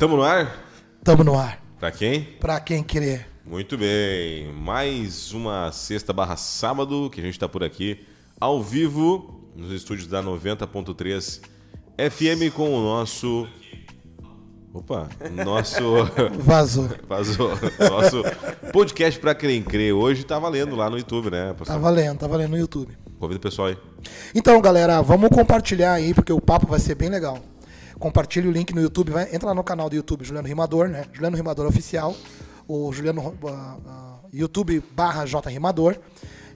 Tamo no ar? Tamo no ar. Pra quem? Pra quem querer. Muito bem. Mais uma sexta barra sábado que a gente tá por aqui ao vivo nos estúdios da 90.3 FM com o nosso. Opa, nosso. Vazou. Vazou. Nosso podcast pra quem crê. Hoje tá valendo lá no YouTube, né? Tá valendo, tá valendo no YouTube. Convida o pessoal aí. Então, galera, vamos compartilhar aí, porque o papo vai ser bem legal. Compartilhe o link no YouTube, vai, entra lá no canal do YouTube Juliano Rimador, né? Juliano Rimador Oficial, o Juliano uh, uh, YouTube barra J Rimador.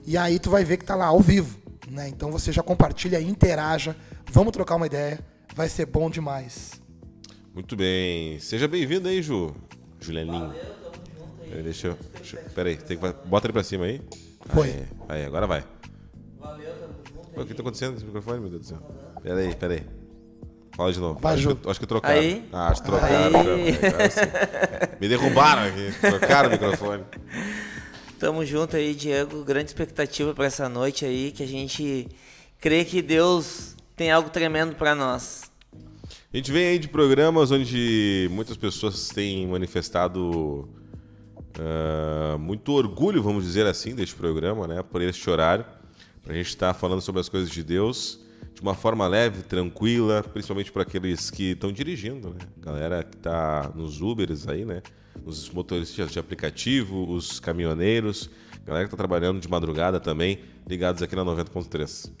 E aí tu vai ver que tá lá ao vivo, né? Então você já compartilha, interaja, vamos trocar uma ideia, vai ser bom demais. Muito bem. Seja bem-vindo aí, Ju. Julianinho. Peraí, deixa eu. Deixa, peraí, tem que, bota ele pra cima aí. Foi. Aí, aí agora vai. Pô, o que tá acontecendo com esse microfone, meu Deus do céu? Peraí, peraí. Fala de novo. Vai, acho, que, acho que trocaram. Aí. Ah, acho que trocaram. Aí. já, agora sim. Me derrubaram aqui. Trocaram o microfone. Tamo junto aí, Diego. Grande expectativa para essa noite aí, que a gente crê que Deus tem algo tremendo para nós. A gente vem aí de programas onde muitas pessoas têm manifestado ah, muito orgulho, vamos dizer assim, deste programa, né? Por este horário. Pra gente estar falando sobre as coisas de Deus de uma forma leve, tranquila, principalmente para aqueles que estão dirigindo, né? Galera que tá nos Ubers aí, né? Os motoristas de aplicativo, os caminhoneiros, galera que tá trabalhando de madrugada também, ligados aqui na 90.3.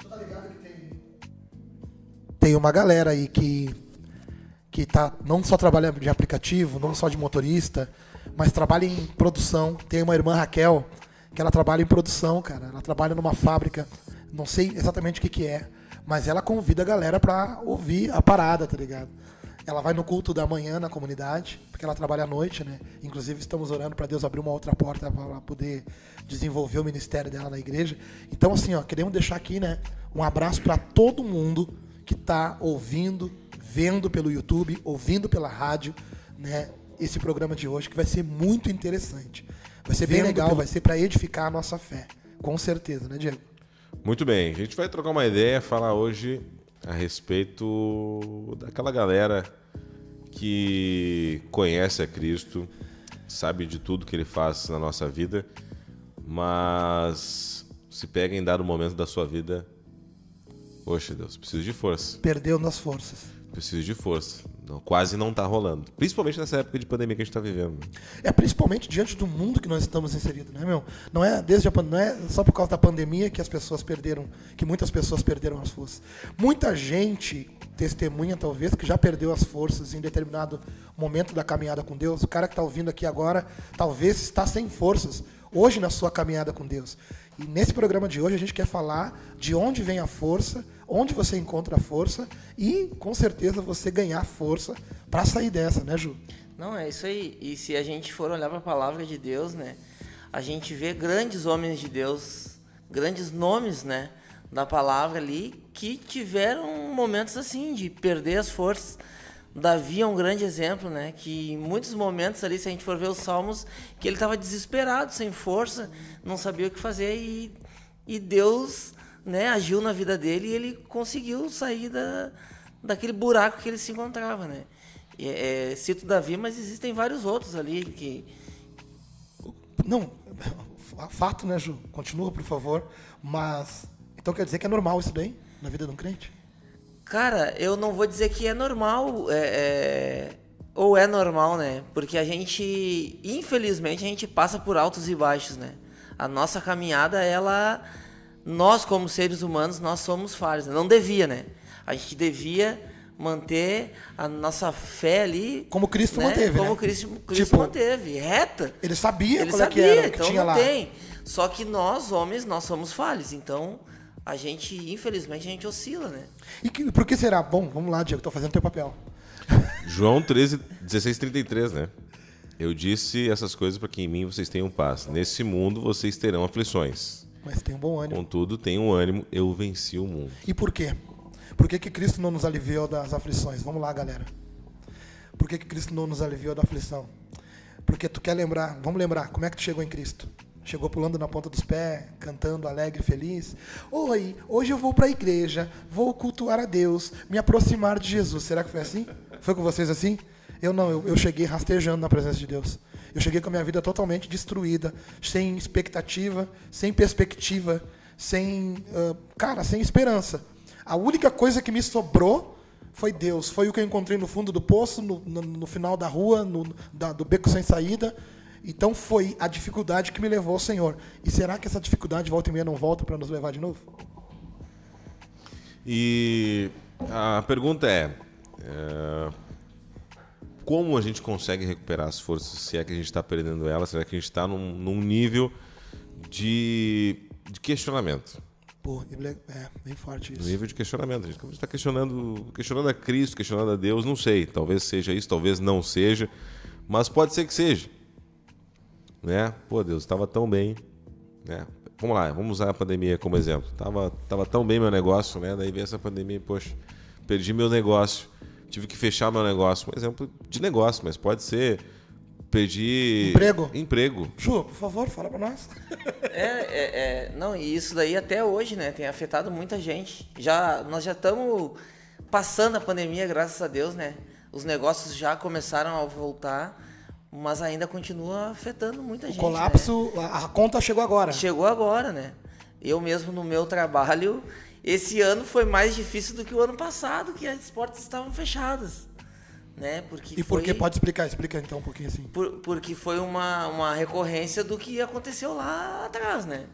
tem uma galera aí que que tá não só trabalha de aplicativo, não só de motorista, mas trabalha em produção. Tem uma irmã Raquel que ela trabalha em produção, cara. Ela trabalha numa fábrica, não sei exatamente o que que é, mas ela convida a galera pra ouvir a parada, tá ligado? Ela vai no culto da manhã na comunidade, porque ela trabalha à noite, né? Inclusive estamos orando para Deus abrir uma outra porta para ela poder desenvolver o ministério dela na igreja. Então assim, ó, queremos deixar aqui, né, um abraço para todo mundo que está ouvindo, vendo pelo YouTube, ouvindo pela rádio, né, esse programa de hoje que vai ser muito interessante. Vai ser bem Vendo legal, pelo- vai ser para edificar a nossa fé, com certeza, né, Diego? Muito bem, a gente vai trocar uma ideia, falar hoje a respeito daquela galera que conhece a Cristo, sabe de tudo que ele faz na nossa vida, mas se pega em dado momento da sua vida, poxa Deus, preciso de força, Perdeu nas forças. preciso de força. Quase não tá rolando. Principalmente nessa época de pandemia que a gente tá vivendo. É principalmente diante do mundo que nós estamos inseridos, né, meu? Não é desde a não é só por causa da pandemia que as pessoas perderam, que muitas pessoas perderam as forças. Muita gente testemunha talvez que já perdeu as forças em determinado momento da caminhada com Deus. O cara que está ouvindo aqui agora talvez está sem forças hoje na sua caminhada com Deus. E nesse programa de hoje a gente quer falar de onde vem a força, onde você encontra a força e com certeza você ganhar força para sair dessa, né, Ju? Não, é isso aí. E se a gente for olhar para a palavra de Deus, né, a gente vê grandes homens de Deus, grandes nomes, né, da palavra ali que tiveram momentos assim de perder as forças. Davi é um grande exemplo, né, que em muitos momentos ali, se a gente for ver os salmos, que ele estava desesperado, sem força, não sabia o que fazer e, e Deus, né, agiu na vida dele e ele conseguiu sair da, daquele buraco que ele se encontrava, né. E, é, cito Davi, mas existem vários outros ali que Não, fato, né, Ju? Continua, por favor. Mas. Então quer dizer que é normal isso daí na vida de um crente? Cara, eu não vou dizer que é normal, é, é, ou é normal, né? Porque a gente, infelizmente, a gente passa por altos e baixos, né? A nossa caminhada, ela, nós como seres humanos, nós somos falhos. né? Não devia, né? A gente devia manter a nossa fé ali, Como Cristo né? manteve, como né? Cristo, Cristo Tipo, manteve, reta. Ele sabia Ele qual é que sabia, era o que então tinha não lá. tem. Só que nós, homens, nós somos falhos. Então, a gente, infelizmente, a gente oscila, né? E que, por que será? Bom, vamos lá, Diego, tô fazendo teu papel. João 13, 16, 33, né? Eu disse essas coisas para que em mim vocês tenham paz. Nesse mundo vocês terão aflições. Mas tem um bom ânimo. Contudo, tenham ânimo, eu venci o mundo. E por quê? Por que, que Cristo não nos aliviou das aflições? Vamos lá, galera. Por que, que Cristo não nos aliviou da aflição? Porque tu quer lembrar, vamos lembrar, como é que tu chegou em Cristo? Chegou pulando na ponta dos pés, cantando alegre, feliz. Oi, hoje eu vou para a igreja, vou cultuar a Deus, me aproximar de Jesus. Será que foi assim? Foi com vocês assim? Eu não, eu, eu cheguei rastejando na presença de Deus. Eu cheguei com a minha vida totalmente destruída, sem expectativa, sem perspectiva, sem, uh, cara, sem esperança. A única coisa que me sobrou foi Deus. Foi o que eu encontrei no fundo do poço, no, no, no final da rua, no, da, do beco sem saída. Então foi a dificuldade que me levou ao Senhor. E será que essa dificuldade volta e meia não volta para nos levar de novo? E a pergunta é, é, como a gente consegue recuperar as forças? Se é que a gente está perdendo elas, será que a gente está num, num, nível de, de questionamento? Pô, é bem forte isso. Nível de questionamento. A gente está questionando, questionando a Cristo, questionando a Deus, não sei. Talvez seja isso, talvez não seja. Mas pode ser que seja. Né? Pô, Deus, estava tão bem. Né? Vamos lá, vamos usar a pandemia como exemplo. Tava, tava tão bem meu negócio, né? Daí veio essa pandemia, poxa, perdi meu negócio tive que fechar meu negócio. Um exemplo de negócio, mas pode ser perdi emprego. Emprego. Ju, por favor, fala para nós. é, é, é, não, e isso daí até hoje, né, tem afetado muita gente. Já nós já estamos passando a pandemia, graças a Deus, né? Os negócios já começaram a voltar, mas ainda continua afetando muita o gente. O colapso, né? a conta chegou agora. Chegou agora, né? Eu mesmo no meu trabalho esse ano foi mais difícil do que o ano passado, que as portas estavam fechadas. Né? Porque e por que? Pode explicar? Explica então um pouquinho assim. Por, porque foi uma, uma recorrência do que aconteceu lá atrás, né?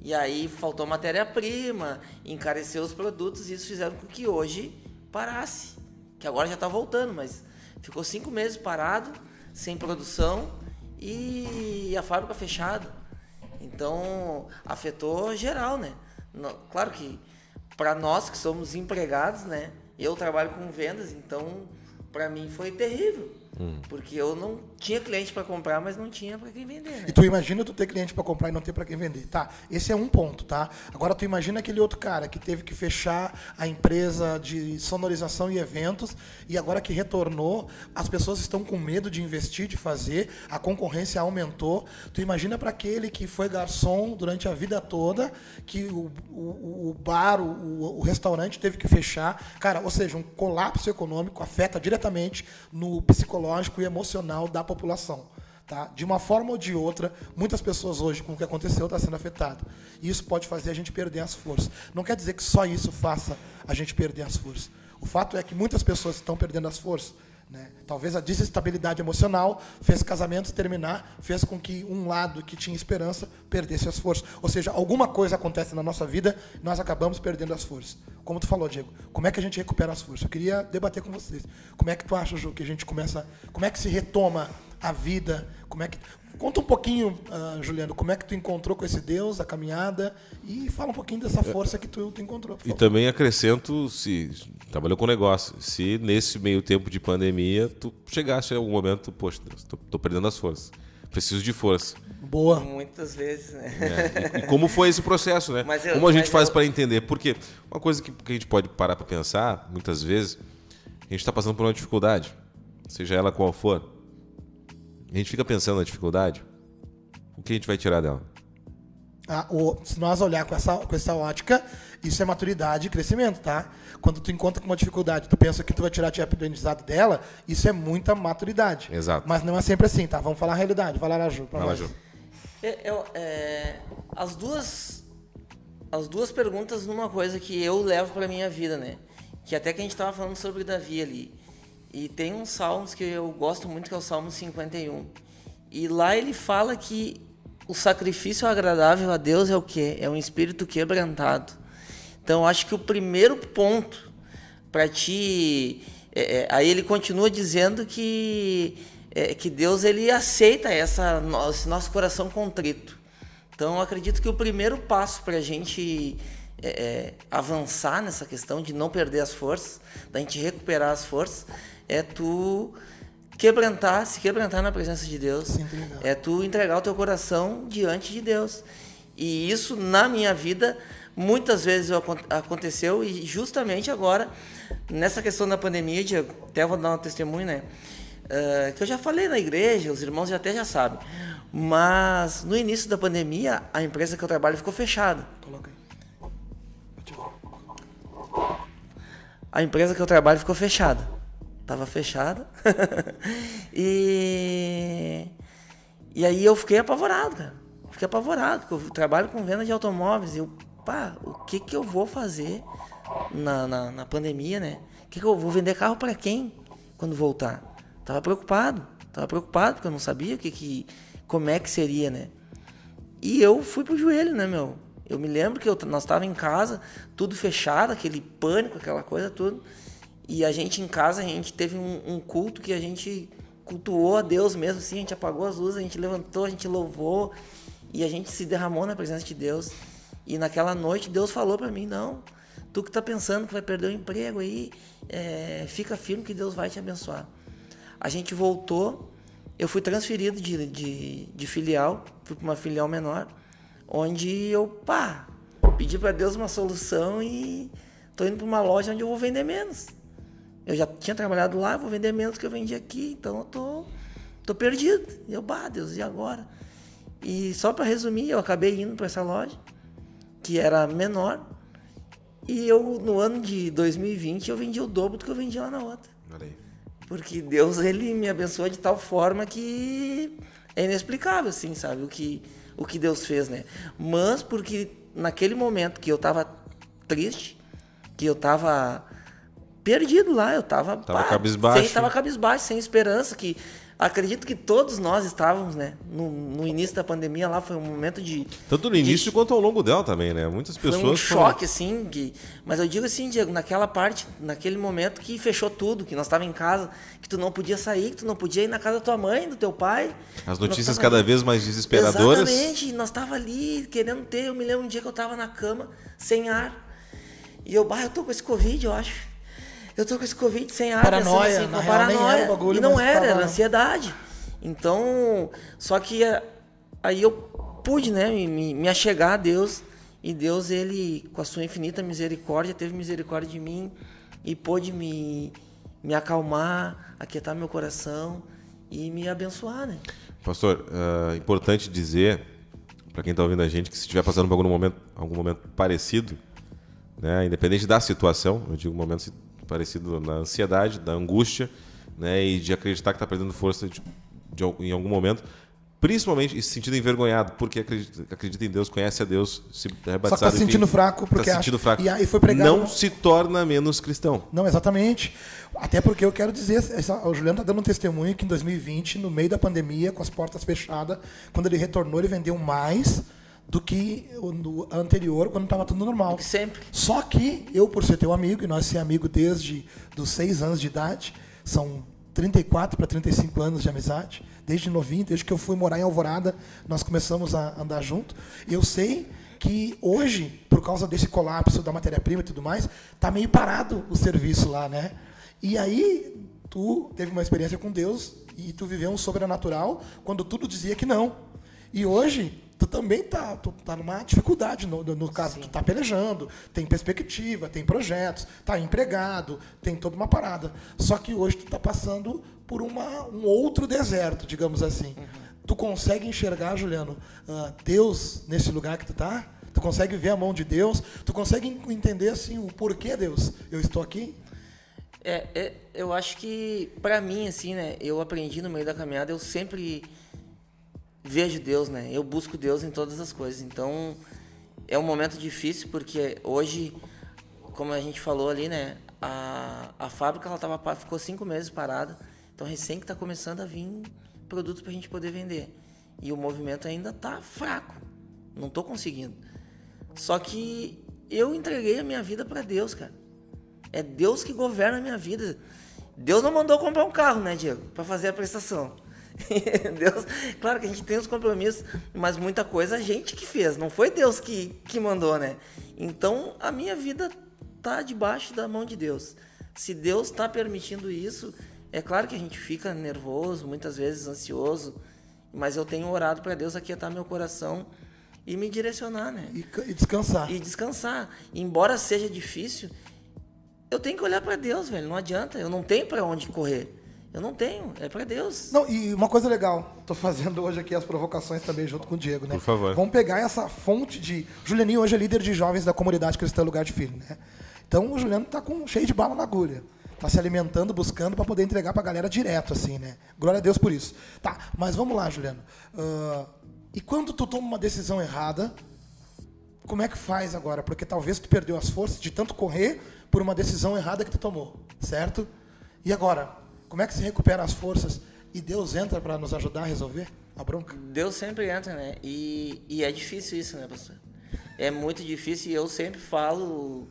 E aí faltou matéria-prima, encareceu os produtos e isso fizeram com que hoje parasse. Que agora já está voltando, mas ficou cinco meses parado, sem produção e a fábrica fechada. Então afetou geral, né? Claro que para nós que somos empregados, né? Eu trabalho com vendas, então para mim foi terrível. Hum. Porque eu não tinha cliente para comprar, mas não tinha para quem vender. Né? E tu imagina tu ter cliente para comprar e não ter para quem vender. Tá, esse é um ponto, tá? Agora tu imagina aquele outro cara que teve que fechar a empresa de sonorização e eventos e agora que retornou, as pessoas estão com medo de investir, de fazer, a concorrência aumentou. Tu imagina para aquele que foi garçom durante a vida toda, que o, o, o bar, o, o restaurante teve que fechar. Cara, ou seja, um colapso econômico afeta diretamente no psicológico e emocional da população. Tá? De uma forma ou de outra, muitas pessoas hoje, com o que aconteceu, estão tá sendo afetadas. E isso pode fazer a gente perder as forças. Não quer dizer que só isso faça a gente perder as forças. O fato é que muitas pessoas estão perdendo as forças né? Talvez a desestabilidade emocional fez casamentos terminar, fez com que um lado que tinha esperança perdesse as forças. Ou seja, alguma coisa acontece na nossa vida, nós acabamos perdendo as forças. Como tu falou, Diego, como é que a gente recupera as forças? Eu queria debater com vocês. Como é que tu acha, Ju, que a gente começa, como é que se retoma a vida? Como é que Conta um pouquinho, uh, Juliano, como é que tu encontrou com esse Deus, a caminhada, e fala um pouquinho dessa força que tu, tu encontrou. E também acrescento, se trabalhou com negócio, se nesse meio tempo de pandemia tu chegaste a algum momento, poxa, estou tô, tô perdendo as forças, preciso de força. Boa. Muitas vezes, né? É, e, e, como foi esse processo, né? Eu, como a gente faz eu... para entender? Porque uma coisa que, que a gente pode parar para pensar, muitas vezes, a gente está passando por uma dificuldade, seja ela qual for a gente fica pensando na dificuldade, o que a gente vai tirar dela? Ah, o, se nós olhar com essa, com essa ótica, isso é maturidade e crescimento, tá? Quando tu encontra com uma dificuldade, tu pensa que tu vai tirar de aprendizado dela, isso é muita maturidade. Exato. Mas não é sempre assim, tá? Vamos falar a realidade. Vai lá, Ju. Vai lá, Ju. É, é, as duas as duas perguntas numa coisa que eu levo para minha vida, né? Que até que a gente estava falando sobre Davi ali. E tem uns salmos que eu gosto muito, que é o Salmo 51. E lá ele fala que o sacrifício agradável a Deus é o quê? É um espírito quebrantado. Então, acho que o primeiro ponto para ti... É, é, aí ele continua dizendo que, é, que Deus ele aceita essa, esse nosso coração contrito. Então, acredito que o primeiro passo para a gente é, é, avançar nessa questão de não perder as forças, da gente recuperar as forças, é tu quebrantar, se quebrantar na presença de Deus. É tu entregar o teu coração diante de Deus. E isso na minha vida muitas vezes aconteceu e justamente agora nessa questão da pandemia, Diego, até vou dar um testemunho, né? Uh, que eu já falei na igreja, os irmãos já até já sabem. Mas no início da pandemia, a empresa que eu trabalho ficou fechada. Coloca aí. A empresa que eu trabalho ficou fechada. Tava fechada. e. E aí eu fiquei apavorado, cara. Fiquei apavorado, porque eu trabalho com venda de automóveis. E eu, pá, o que que eu vou fazer na, na, na pandemia, né? O que, que eu vou vender carro para quem quando voltar? Tava preocupado. Tava preocupado, porque eu não sabia o que, que como é que seria, né? E eu fui pro joelho, né, meu? Eu me lembro que eu, nós estávamos em casa, tudo fechado, aquele pânico, aquela coisa, tudo. E a gente em casa, a gente teve um, um, culto que a gente cultuou a Deus mesmo, assim, a gente apagou as luzes, a gente levantou, a gente louvou e a gente se derramou na presença de Deus. E naquela noite Deus falou para mim, não, tu que tá pensando que vai perder o emprego aí, é, fica firme que Deus vai te abençoar. A gente voltou, eu fui transferido de, de, de filial, fui para uma filial menor, onde eu, pá, pedi para Deus uma solução e tô indo para uma loja onde eu vou vender menos. Eu já tinha trabalhado lá, vou vender menos que eu vendi aqui, então eu tô, tô perdido. E eu, bah, Deus, e agora? E só para resumir, eu acabei indo para essa loja, que era menor, e eu, no ano de 2020, eu vendi o dobro do que eu vendi lá na outra. Porque Deus, ele me abençoou de tal forma que é inexplicável, assim, sabe? O que, o que Deus fez, né? Mas porque naquele momento que eu tava triste, que eu tava perdido lá, eu tava, tava pá, cabisbaixo. Sem, tava cabisbaixo, sem esperança, que acredito que todos nós estávamos, né? No, no, início da pandemia lá foi um momento de. Tanto no início de, quanto ao longo dela também, né? Muitas pessoas. Foi um choque, assim. Que, mas eu digo assim, Diego, naquela parte, naquele momento que fechou tudo, que nós estávamos em casa, que tu não podia sair, que tu não podia ir na casa da tua mãe, do teu pai. As notícias cada ali. vez mais desesperadoras. Exatamente, nós tava ali querendo ter. Eu me lembro um dia que eu tava na cama, sem ar. E eu, bah, eu tô com esse Covid, eu acho eu tô com esse Covid sem ar. Paranoia, assim, na paranoia. Era bagulho, e não era, tava... era ansiedade. Então, só que eh, aí eu pude, né, me, me achegar a Deus. E Deus, ele, com a sua infinita misericórdia, teve misericórdia de mim e pôde me, me acalmar, aquietar meu coração e me abençoar, né? Pastor, é importante dizer para quem está ouvindo a gente que se estiver passando por algum momento, algum momento parecido, né, independente da situação, eu digo momento parecido na ansiedade, da angústia, né, e de acreditar que está perdendo força de, de, em algum momento, principalmente e se sentindo envergonhado, porque acredita, acredita em Deus, conhece a Deus, se é batizado, Só que está sentindo enfim, fraco, tá porque tá sentindo fraco. E aí foi pregado. Não se torna menos cristão. Não, exatamente. Até porque eu quero dizer, o Juliano está dando um testemunho que em 2020, no meio da pandemia, com as portas fechadas, quando ele retornou, ele vendeu mais do que no anterior, quando estava tudo normal. Sempre. Só que eu, por ser teu amigo, e nós ser amigo desde os seis anos de idade, são 34 para 35 anos de amizade, desde novinho, desde que eu fui morar em Alvorada, nós começamos a andar junto. Eu sei que hoje, por causa desse colapso da matéria-prima e tudo mais, tá meio parado o serviço lá, né? E aí tu teve uma experiência com Deus e tu viveu um sobrenatural quando tudo dizia que não. E hoje tu também tá, tu tá numa dificuldade no, no caso, Sim. tu tá pelejando, tem perspectiva, tem projetos, tá empregado, tem toda uma parada. Só que hoje tu tá passando por uma, um outro deserto, digamos assim. Uhum. Tu consegue enxergar, Juliano, uh, Deus nesse lugar que tu tá? Tu consegue ver a mão de Deus? Tu consegue entender assim o porquê Deus? Eu estou aqui? É, é eu acho que para mim assim, né? Eu aprendi no meio da caminhada, eu sempre vejo Deus, né? Eu busco Deus em todas as coisas. Então, é um momento difícil porque hoje, como a gente falou ali, né? A, a fábrica ela tava, ficou cinco meses parada. Então, recém que está começando a vir produto para a gente poder vender. E o movimento ainda tá fraco. Não estou conseguindo. Só que eu entreguei a minha vida para Deus, cara. É Deus que governa a minha vida. Deus não mandou comprar um carro, né, Diego? Para fazer a prestação. Deus, claro que a gente tem os compromissos, mas muita coisa a gente que fez, não foi Deus que, que mandou, né? Então a minha vida tá debaixo da mão de Deus. Se Deus está permitindo isso, é claro que a gente fica nervoso, muitas vezes ansioso, mas eu tenho orado para Deus aquietar meu coração e me direcionar, né? E, e descansar. E descansar. Embora seja difícil, eu tenho que olhar para Deus, velho. Não adianta, eu não tenho para onde correr. Eu não tenho, é para Deus. Não, e uma coisa legal, tô fazendo hoje aqui as provocações também junto com o Diego, né? Por favor. Vamos pegar essa fonte de. Julianinho hoje é líder de jovens da comunidade Cristã Lugar de Filho, né? Então o Juliano tá com cheio de bala na agulha. tá se alimentando, buscando para poder entregar para a galera direto, assim, né? Glória a Deus por isso. Tá, mas vamos lá, Juliano. Uh, e quando tu toma uma decisão errada, como é que faz agora? Porque talvez tu perdeu as forças de tanto correr por uma decisão errada que tu tomou, certo? E agora, como é que se recupera as forças e Deus entra para nos ajudar a resolver a bronca? Deus sempre entra, né? E, e é difícil isso, né, pastor? É muito difícil e eu sempre falo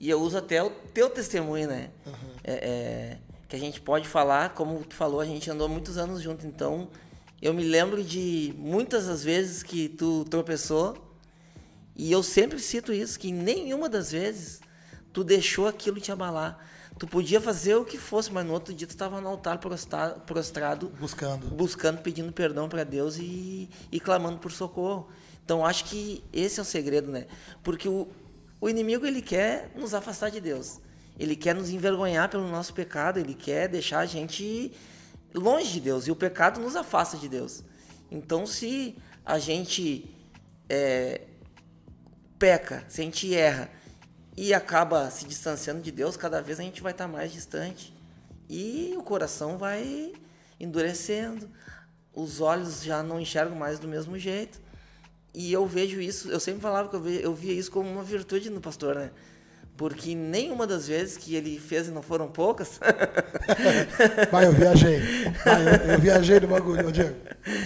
e eu uso até o teu testemunho, né? Uhum. É, é, que a gente pode falar, como tu falou, a gente andou muitos anos junto, então eu me lembro de muitas das vezes que tu tropeçou e eu sempre cito isso, que nenhuma das vezes tu deixou aquilo te abalar. Tu podia fazer o que fosse, mas no outro dia tu estava no altar prostrado, prostrado buscando, buscando, pedindo perdão para Deus e, e clamando por socorro. Então acho que esse é o segredo, né? Porque o, o inimigo ele quer nos afastar de Deus. Ele quer nos envergonhar pelo nosso pecado, ele quer deixar a gente longe de Deus. E o pecado nos afasta de Deus. Então, se a gente é, peca, se a gente erra e acaba se distanciando de Deus, cada vez a gente vai estar mais distante. E o coração vai endurecendo, os olhos já não enxergam mais do mesmo jeito. E eu vejo isso, eu sempre falava que eu via, eu via isso como uma virtude no pastor, né? Porque nenhuma das vezes que ele fez, e não foram poucas. Vai, eu viajei. Vai, eu, eu, viajei no bagulho, Diego.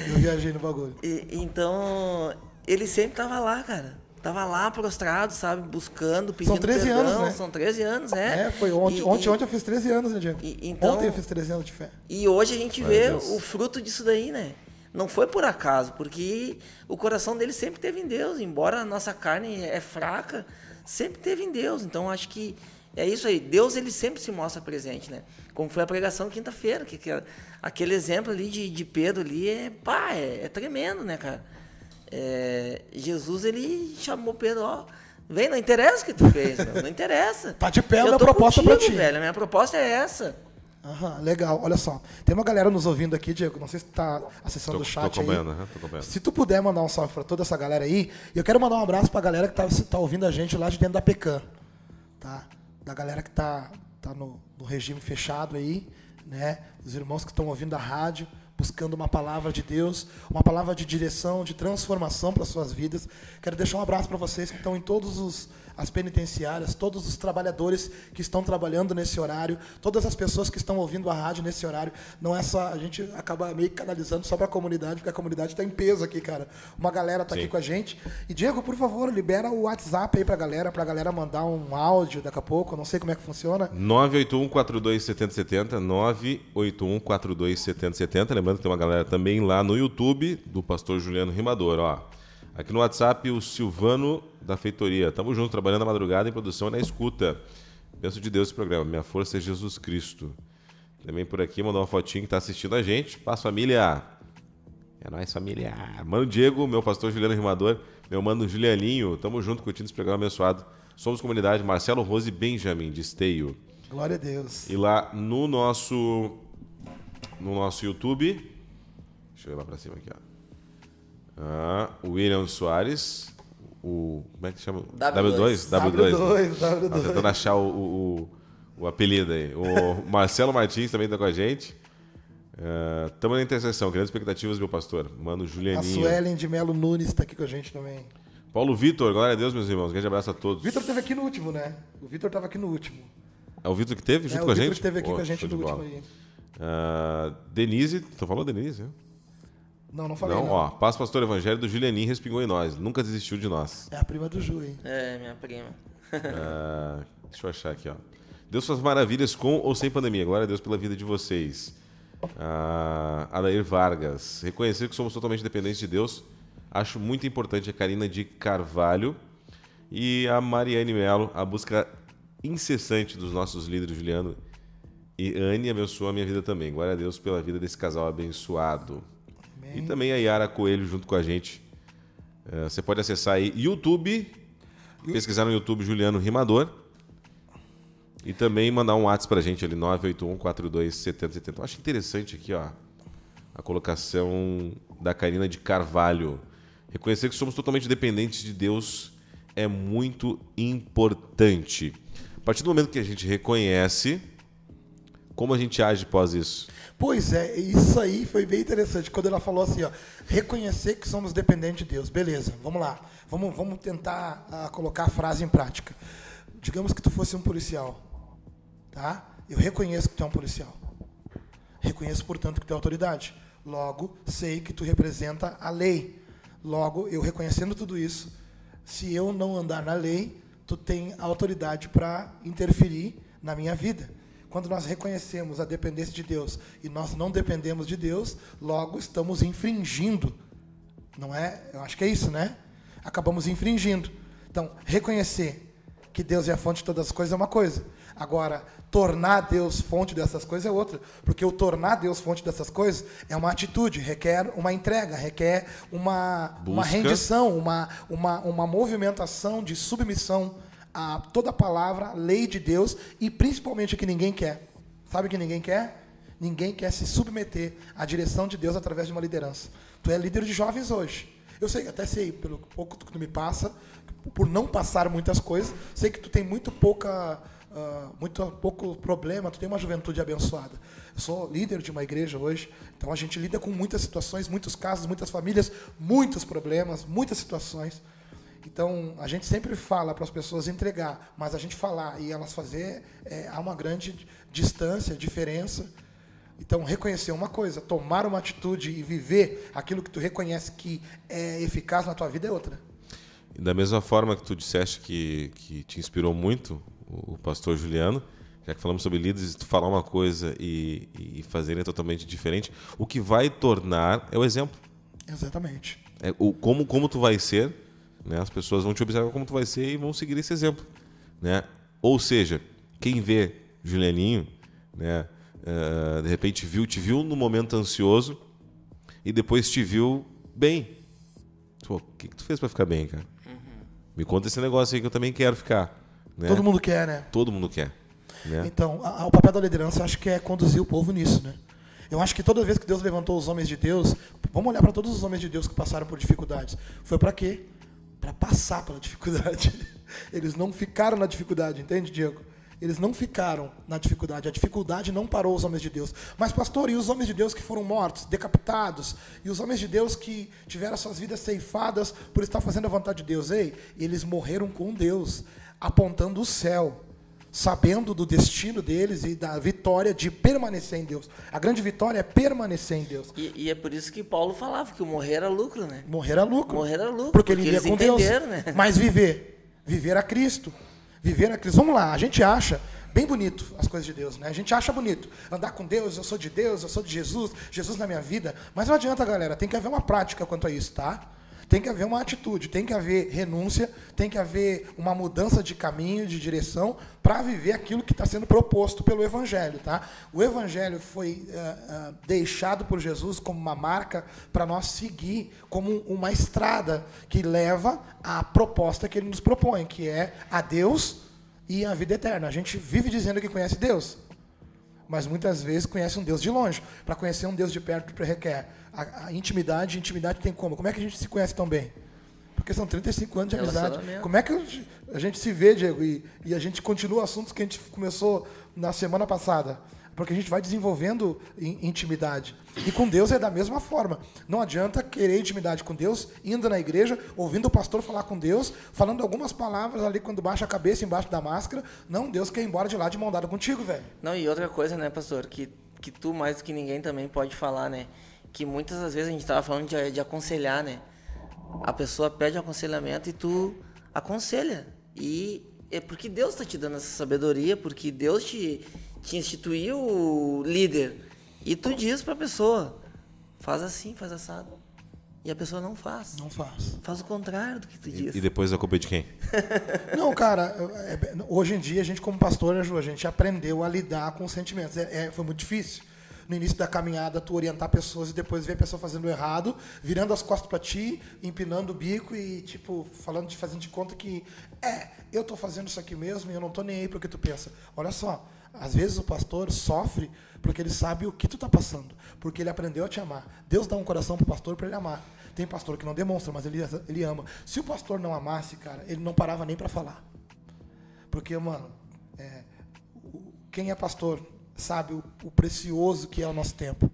Eu viajei no bagulho. E, então, ele sempre tava lá, cara. Tava lá prostrado, sabe? Buscando, pedindo São 13 perdão. anos, né? São 13 anos, é. É, foi ontem. E, ontem, e, ontem eu fiz 13 anos, né, Diego? E, então, ontem eu fiz 13 anos de fé. E hoje a gente vê o fruto disso daí, né? Não foi por acaso, porque o coração dele sempre teve em Deus, embora a nossa carne é fraca, sempre teve em Deus. Então acho que é isso aí. Deus ele sempre se mostra presente, né? Como foi a pregação quinta-feira, que, que, aquele exemplo ali de, de Pedro ali é, pá, é, é tremendo, né, cara? É, Jesus ele chamou Pedro, ó, vem, não interessa o que tu fez, não, não interessa. tá de pé a minha proposta para ti. velho, a minha proposta é essa. Aham, legal. Olha só. Tem uma galera nos ouvindo aqui, Diego. Não sei se tá acessando tô, o chat tô acompanhando, aí. Né? Tô acompanhando. Se tu puder mandar um salve para toda essa galera aí. E eu quero mandar um abraço para a galera que tá, tá ouvindo a gente lá de dentro da Pecan. Tá? Da galera que tá, tá no, no regime fechado aí. Né? Os irmãos que estão ouvindo a rádio buscando uma palavra de Deus, uma palavra de direção, de transformação para suas vidas. Quero deixar um abraço para vocês que estão em todos os as penitenciárias, todos os trabalhadores que estão trabalhando nesse horário, todas as pessoas que estão ouvindo a rádio nesse horário. Não é só. A gente acaba meio canalizando só para a comunidade, porque a comunidade está em peso aqui, cara. Uma galera está aqui com a gente. E, Diego, por favor, libera o WhatsApp aí para a galera, para a galera mandar um áudio daqui a pouco. Eu não sei como é que funciona. 981 42 7070 981 42 7070 Lembrando que tem uma galera também lá no YouTube do pastor Juliano Rimador, ó. Aqui no WhatsApp, o Silvano da Feitoria. Tamo junto, trabalhando na madrugada em produção e na escuta. Penso de Deus esse programa. Minha força é Jesus Cristo. Também por aqui, mandou uma fotinha que tá assistindo a gente. Paz, família. É nóis, família. Mano Diego, meu pastor Juliano Rimador, meu mano Julianinho. Tamo junto curtindo esse programa abençoado. Somos comunidade Marcelo Rose Benjamin, de Esteio. Glória a Deus. E lá no nosso no nosso YouTube. Deixa eu ir lá pra cima aqui, ó. Ah, o William Soares. O. Como é que chama? W2. W2? W2. W2. Tá tentando achar o, o, o, apelido aí. O Marcelo Martins também está com a gente. Estamos uh, na interseção, grandes expectativas, meu pastor. Mano Julianinho. A Suelen de Melo Nunes está aqui com a gente também. Paulo Vitor, glória a Deus, meus irmãos. grande abraço a todos. O Vitor esteve aqui no último, né? O Vitor estava aqui no último. É o Vitor que teve junto é, com a gente? O Vitor esteve aqui oh, com a gente no último aí. Uh, Denise, tu falou Denise, né? Não, não falei. Não, não. ó, Paz Pastor Evangelho do Julianinho respingou em nós. Nunca desistiu de nós. É a prima do Ju, hein? É, minha prima. uh, deixa eu achar aqui, ó. Deus faz maravilhas com ou sem pandemia. Glória a Deus pela vida de vocês. Uh, Adair Vargas. Reconhecer que somos totalmente dependentes de Deus. Acho muito importante a Karina de Carvalho e a Mariane Melo. A busca incessante dos nossos líderes, Juliano e Anne, abençoa a minha vida também. Glória a Deus pela vida desse casal abençoado. E também a Yara Coelho junto com a gente. É, você pode acessar aí YouTube, pesquisar no YouTube Juliano Rimador. E também mandar um WhatsApp pra gente ali, 981 42 7070. Eu acho interessante aqui, ó, a colocação da Karina de Carvalho. Reconhecer que somos totalmente dependentes de Deus é muito importante. A partir do momento que a gente reconhece como a gente age após isso? Pois é, isso aí foi bem interessante. Quando ela falou assim, ó, reconhecer que somos dependentes de Deus. Beleza, vamos lá. Vamos, vamos tentar uh, colocar a frase em prática. Digamos que tu fosse um policial, tá? Eu reconheço que tu é um policial. Reconheço, portanto, que tu é autoridade. Logo, sei que tu representa a lei. Logo, eu reconhecendo tudo isso, se eu não andar na lei, tu tem autoridade para interferir na minha vida. Quando nós reconhecemos a dependência de Deus e nós não dependemos de Deus, logo estamos infringindo. Não é? Eu acho que é isso, né? Acabamos infringindo. Então, reconhecer que Deus é a fonte de todas as coisas é uma coisa. Agora, tornar Deus fonte dessas coisas é outra. Porque o tornar Deus fonte dessas coisas é uma atitude, requer uma entrega, requer uma, uma rendição, uma, uma, uma movimentação de submissão a toda a palavra, lei de Deus e principalmente o que ninguém quer. Sabe o que ninguém quer? Ninguém quer se submeter à direção de Deus através de uma liderança. Tu é líder de jovens hoje. Eu sei, até sei, pelo pouco que tu me passa, por não passar muitas coisas, sei que tu tem muito pouca, uh, muito pouco problema, tu tem uma juventude abençoada. Eu sou líder de uma igreja hoje, então a gente lida com muitas situações, muitos casos, muitas famílias, muitos problemas, muitas situações. Então, a gente sempre fala para as pessoas entregar, mas a gente falar e elas fazer, é, há uma grande distância, diferença. Então, reconhecer uma coisa, tomar uma atitude e viver aquilo que tu reconhece que é eficaz na tua vida é outra. E da mesma forma que tu disseste que, que te inspirou muito o, pastor Juliano, já que falamos sobre líderes, tu falar uma coisa e, e fazer é totalmente diferente, o que vai tornar é o exemplo. Exatamente. É, o, como, como tu vai ser né? As pessoas vão te observar como tu vai ser e vão seguir esse exemplo. Né? Ou seja, quem vê Julianinho, né, uh, de repente viu, te viu no momento ansioso e depois te viu bem. Pô, o que, que tu fez para ficar bem, cara? Uhum. Me conta esse negócio aí que eu também quero ficar. Né? Todo mundo quer, né? Todo mundo quer. Né? Então, a, a, o papel da liderança acho que é conduzir o povo nisso, né? Eu acho que toda vez que Deus levantou os homens de Deus, vamos olhar para todos os homens de Deus que passaram por dificuldades. Foi para quê? Para passar pela dificuldade. Eles não ficaram na dificuldade, entende, Diego? Eles não ficaram na dificuldade. A dificuldade não parou os homens de Deus. Mas, pastor, e os homens de Deus que foram mortos, decapitados? E os homens de Deus que tiveram suas vidas ceifadas por estar fazendo a vontade de Deus? Ei, eles morreram com Deus, apontando o céu sabendo do destino deles e da vitória de permanecer em Deus. A grande vitória é permanecer em Deus. E, e é por isso que Paulo falava que o morrer era lucro, né? Morrer era lucro. Morrer era lucro. Porque, porque ele ia com Deus. Né? Mas viver, viver a Cristo. Viver a Cristo. Vamos lá, a gente acha bem bonito as coisas de Deus, né? A gente acha bonito andar com Deus, eu sou de Deus, eu sou de Jesus, Jesus na minha vida. Mas não adianta, galera, tem que haver uma prática quanto a isso, tá? Tem que haver uma atitude, tem que haver renúncia, tem que haver uma mudança de caminho, de direção, para viver aquilo que está sendo proposto pelo Evangelho. Tá? O Evangelho foi uh, uh, deixado por Jesus como uma marca para nós seguir, como uma estrada que leva à proposta que ele nos propõe, que é a Deus e a vida eterna. A gente vive dizendo que conhece Deus, mas muitas vezes conhece um Deus de longe. Para conhecer um Deus de perto requer a, a, intimidade. Intimidade tem como? Como é que a gente se conhece tão bem? Porque são 35 anos de amizade. Como é que a gente se vê, Diego, e, e a gente continua assuntos que a gente começou na semana passada? Porque a gente vai desenvolvendo intimidade. E com Deus é da mesma forma. Não adianta querer intimidade com Deus, indo na igreja, ouvindo o pastor falar com Deus, falando algumas palavras ali quando baixa a cabeça embaixo da máscara. Não, Deus quer ir embora de lá de mão dada contigo, velho. Não, e outra coisa, né, pastor, que, que tu mais do que ninguém também pode falar, né? Que muitas das vezes a gente estava falando de, de aconselhar, né? A pessoa pede aconselhamento e tu aconselha. E é porque Deus está te dando essa sabedoria, porque Deus te, te instituiu líder. E tu diz para a pessoa, faz assim, faz assado. E a pessoa não faz. Não faz. Faz o contrário do que tu diz. E, depois a culpa é de quem? não, cara, é, hoje em dia a gente como pastor, a gente aprendeu a lidar com os sentimentos. É, é, foi muito difícil. No início da caminhada, tu orientar pessoas e depois ver a pessoa fazendo errado, virando as costas para ti, empinando o bico e, tipo, falando de fazendo de conta que, é, eu tô fazendo isso aqui mesmo e eu não tô nem aí pro que tu pensa. Olha só, às vezes o pastor sofre porque ele sabe o que tu está passando, porque ele aprendeu a te amar. Deus dá um coração para o pastor para ele amar. Tem pastor que não demonstra, mas ele, ele ama. Se o pastor não amasse, cara, ele não parava nem para falar. Porque, mano, é, quem é pastor sabe o, o precioso que é o nosso tempo.